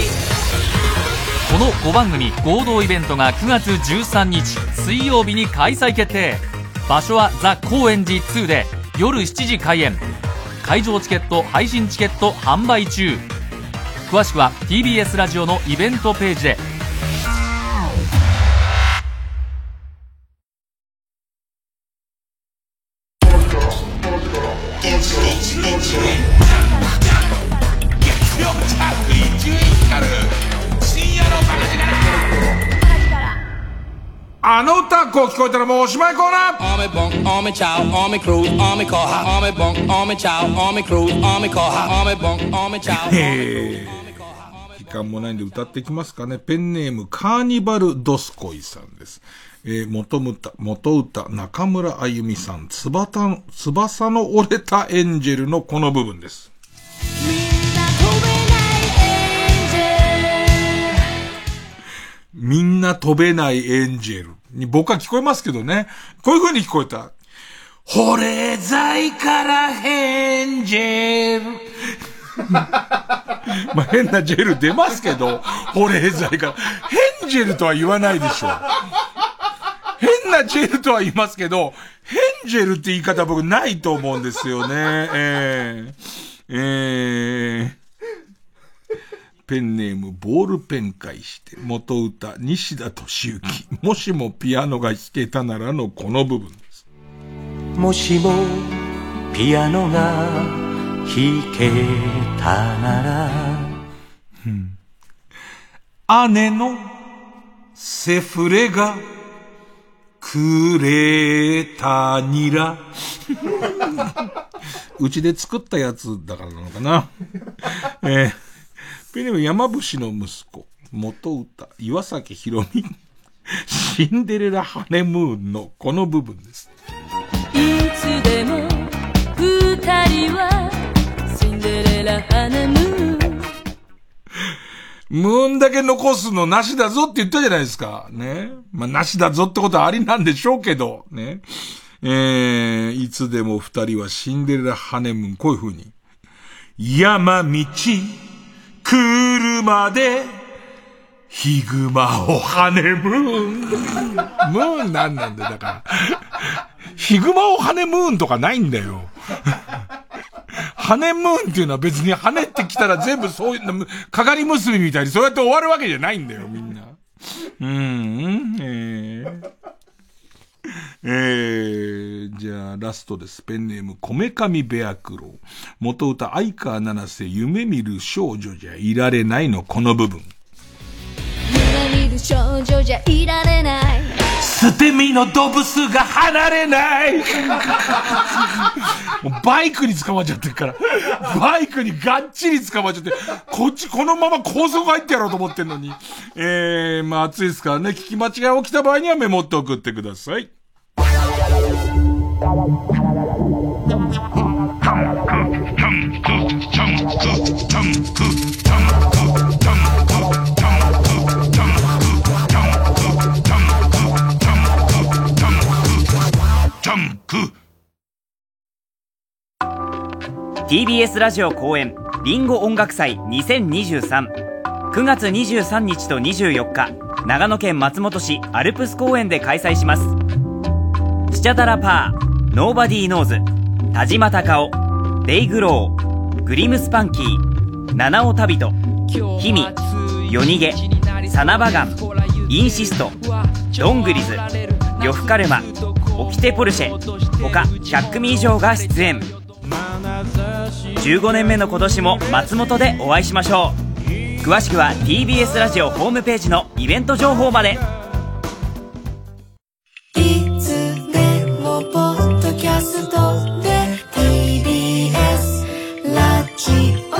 この5番組合同イベントが9月13日水曜日に開催決定。場所はザ・高円寺2で夜7時開演会場チケット配信チケット販売中。詳しくは TBS ラジオのイベントページで。こう聞こえたらもうおしまいコーナー Army bunk, army chow, army cruise, army car, army bunk, army chow, army cruise, army car, army bunk, army chow. えー時間もないんで歌っていきますかね。ペンネームカーニバルドスコイさんです。えー元歌、元歌、中村あゆみさん、つばた、翼の折れたエンジェルのこの部分です。みんな飛べないエンジェルに僕は聞こえますけどね。こういう風に聞こえた。保冷剤からエンジェル。まあ、変なジェル出ますけど、保冷剤から。ヘンジェルとは言わないでしょ。変なジェルとは言いますけど、ヘンジェルって言い方僕ないと思うんですよね。えー、えー、ペンネーム、ボールペン返して、元歌、西田敏行。もしもピアノが弾けたならのこの部分です。もしもピアノが弾けたなら姉のセフレがくれたニラ。うちで作ったやつだからなのかな。えー、ペンネーム山伏の息子、元歌、岩崎宏美。シンデレラハネムーンのこの部分です。いつでも二人はシンデレラハネムーンムーンだけ残すのなしだぞって言ったじゃないですか。ね。まあ、なしだぞってことはありなんでしょうけど、ね。えー、いつでも二人はシンデレラハネムーン、こういう風に。山道、車で、ヒグマをハネムーン。ムーンなんなんだよ、だから。ヒグマをハネムーンとかないんだよ。ハネムーンっていうのは別に跳ねってきたら全部そういう、かかり結びみたいにそうやって終わるわけじゃないんだよ、みんな。うん、えー、えー、じゃあ、ラストです。ペンネーム、こめかみベアクロウ。元歌、相川七瀬、夢見る少女じゃいられないの、この部分。夢見る少女じゃいられない捨て身の動物が離れない バイクに捕まっちゃってるから。バイクにがっちり捕まっちゃって、こっちこのまま高速入ってやろうと思ってんのに。えー、まあ暑いですからね、聞き間違い起きた場合にはメモって送ってください。TBS ラジオ公演リンゴ音楽祭20239月23日と24日長野県松本市アルプス公園で開催します。スチャダラパーノーバディーノーズ田島隆夫デイグローグリムスパンキー七尾旅人ヒミ夜逃げサナバガンインシストドングリズ呂布カルマオキテポルシェ他100組以上が出演。15年目の今年も松本でお会いしましょう。詳しくは TBS ラジオホームページのイベント情報まで。いつでもポッドキャストで TBS ラジオ。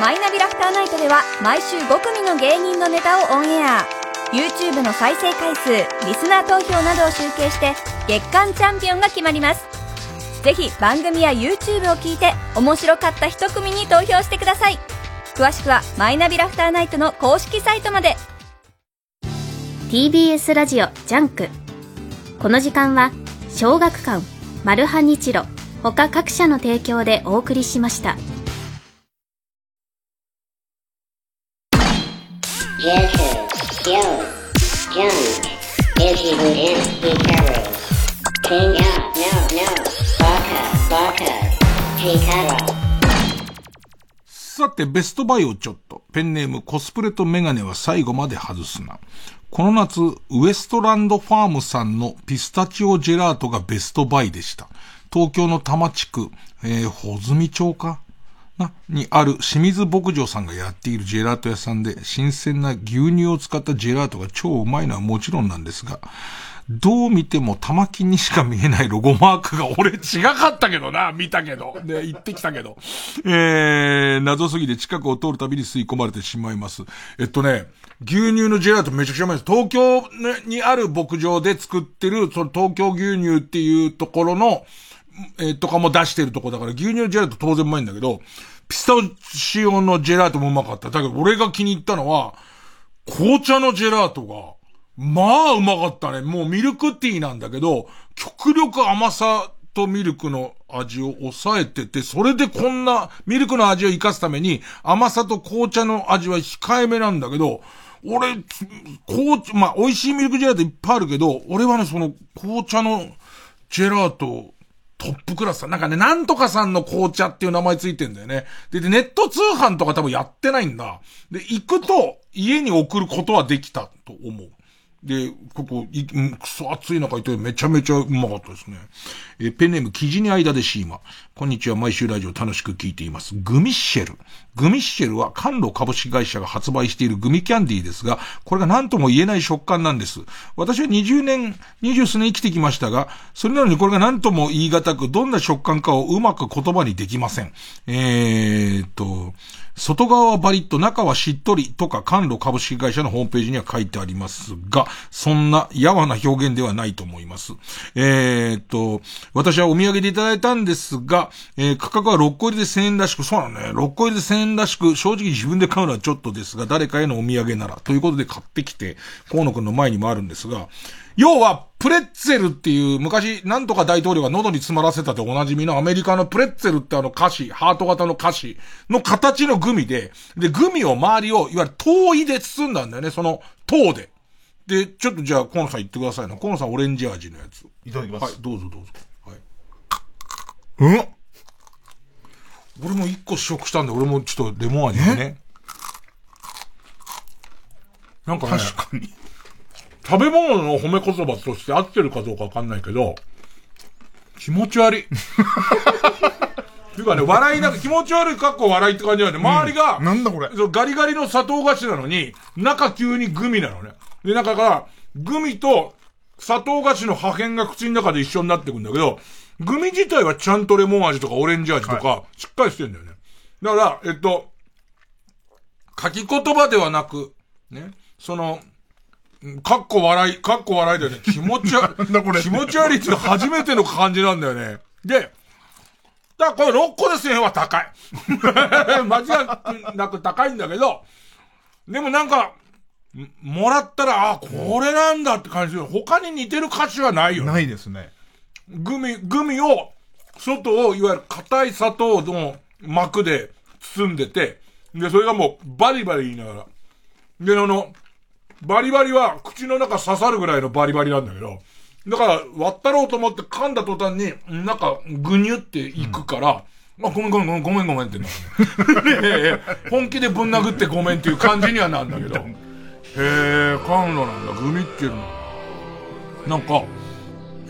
マイナビラフターナイトでは毎週5組の芸人のネタをオンエア。YouTube の再生回数リスナー投票などを集計して月間チャンピオンが決まりますぜひ番組や YouTube を聞いて面白かった一組に投票してください詳しくはマイナビラフターナイトの公式サイトまで TBS ラジオジャンクこの時間は小学館マルハニチロ他各社の提供でお送りしましたさて、ベストバイをちょっと。ペンネームコスプレとメガネは最後まで外すな。この夏、ウエストランドファームさんのピスタチオジェラートがベストバイでした。東京の多摩地区、えー、穂積町か？な、にある清水牧場さんがやっているジェラート屋さんで、新鮮な牛乳を使ったジェラートが超うまいのはもちろんなんですが、どう見ても玉金にしか見えないロゴマークが俺違かったけどな、見たけど。で、行ってきたけど。えー、謎すぎて近くを通るたびに吸い込まれてしまいます。えっとね、牛乳のジェラートめちゃくちゃうまいです。東京にある牧場で作ってる、その東京牛乳っていうところの、えー、とかも出してるとこだから牛乳のジェラート当然うまいんだけど、ピスタチオのジェラートもうまかった。だけど俺が気に入ったのは、紅茶のジェラートが、まあうまかったね。もうミルクティーなんだけど、極力甘さとミルクの味を抑えてて、それでこんなミルクの味を活かすために甘さと紅茶の味は控えめなんだけど、俺、紅茶、まあ美味しいミルクジェラートいっぱいあるけど、俺はね、その紅茶のジェラート、トップクラス。なんかね、なんとかさんの紅茶っていう名前ついてんだよね。で、でネット通販とか多分やってないんだ。で、行くと家に送ることはできたと思う。で、ここ、くそ暑い中いてめちゃめちゃうまかったですね。えペンネーム、記事に間でシーマ。こんにちは、毎週ラジオ楽しく聞いています。グミッシェル。グミッシェルは、甘露株式会社が発売しているグミキャンディーですが、これが何とも言えない食感なんです。私は20年、20数年生きてきましたが、それなのにこれが何とも言い難く、どんな食感かをうまく言葉にできません。えー、っと、外側はバリッと中はしっとりとか甘露株式会社のホームページには書いてありますが、そんなやわな表現ではないと思います。えー、っと、私はお土産でいただいたんですが、えー、価格は6個入りで1000円らしく、そうなのね、6個入りで1000円らしく、正直自分で買うのはちょっとですが、誰かへのお土産なら、ということで買ってきて、河野くんの前にもあるんですが、要は、プレッツェルっていう、昔、なんとか大統領が喉に詰まらせたでおなじみのアメリカのプレッツェルってあの菓子、ハート型の菓子の形のグミで、で、グミを周りを、いわゆる糖衣で包んだんだよね、その糖で。で、ちょっとじゃあ、河野さん言ってくださいな。河野さんオレンジ味のやつ。いただきます。はい、どうぞどうぞ。はい。うん俺も一個試食したんで、俺もちょっとレモン味でね。なんかね、確かに。食べ物の褒め言葉として合ってるかどうかわかんないけど、気持ち悪い。っていうかね、笑いなく、気持ち悪いかっこ笑いって感じなんで、周りが、うんなんだこれそうガリガリの砂糖菓子なのに、中急にグミなのね。で、中から、グミと砂糖菓子の破片が口の中で一緒になってくんだけど、グミ自体はちゃんとレモン味とかオレンジ味とか、しっかりしてんだよね。だから、えっと、書き言葉ではなく、ね、その、うんかっこ笑い、かっこ笑いだよね。気持ち悪い。気持ち悪いって初めての感じなんだよね。で、だからこれ6個で1000円は高い。間違いなく高いんだけど、でもなんか、んもらったら、あ、これなんだって感じ。他に似てる価値はないよね。ないですね。グミ、グミを、外を、いわゆる硬い砂糖の膜で包んでて、で、それがもうバリバリ言いながら。で、あの、バリバリは口の中刺さるぐらいのバリバリなんだけど、だから割ったろうと思って噛んだ途端に、なんかぐにゅっていくから、あ、ごめんごめんごめんごめんごめんってなる ね。本気でぶん殴ってごめんっていう感じにはなんだけど。へえ、甘露なんだ、グミっていうの。なんか、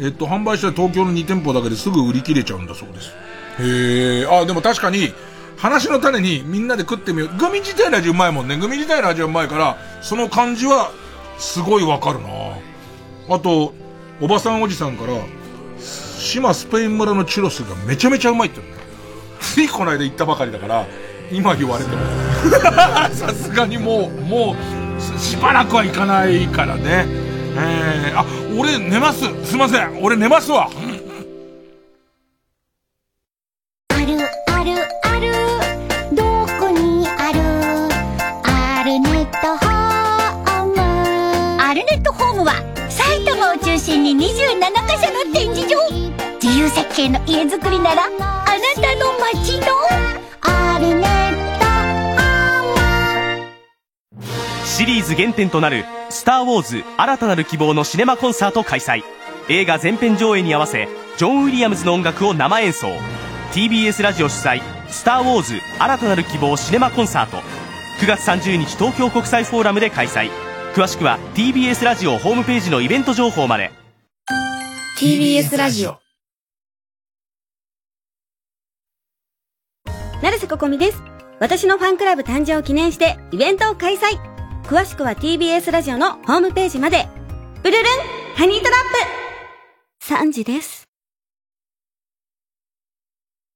えっと、販売した東京の2店舗だけですぐ売り切れちゃうんだそうです。へえ、あ、でも確かに、話の種にみんなで食ってみよう。グミ自体の味うまいもんね。グミ自体の味はうまいから、その感じは、すごいわかるなあと、おばさんおじさんから、島スペイン村のチュロスがめちゃめちゃうまいって言うね。ついこの間行ったばかりだから、今言われても。さすがにもう、もう、ししばらくは行かないからね。えー、あ、俺寝ます。すいません。俺寝ますわ。あるあるあるどこにある？アルネットホームアルネットホームは埼玉を中心に27カ所の展示場自由設計の家づくりならあなたの街のアルネシリーズ原点となる「スター・ウォーズ新たなる希望」のシネマコンサート開催。映画全編上映に合わせジョン・ウィリアムズの音楽を生演奏。TBS ラジオ主催「スター・ウォーズ新たなる希望シネマコンサート」9月30日東京国際フォーラムで開催。詳しくは TBS ラジオホームページのイベント情報まで。TBS ラジオ。成瀬ここみです。私のファンクラブ誕生を記念してイベントを開催。詳しくは TBS ラジオのホームページまで。ブルルンハニートラップ !3 時です。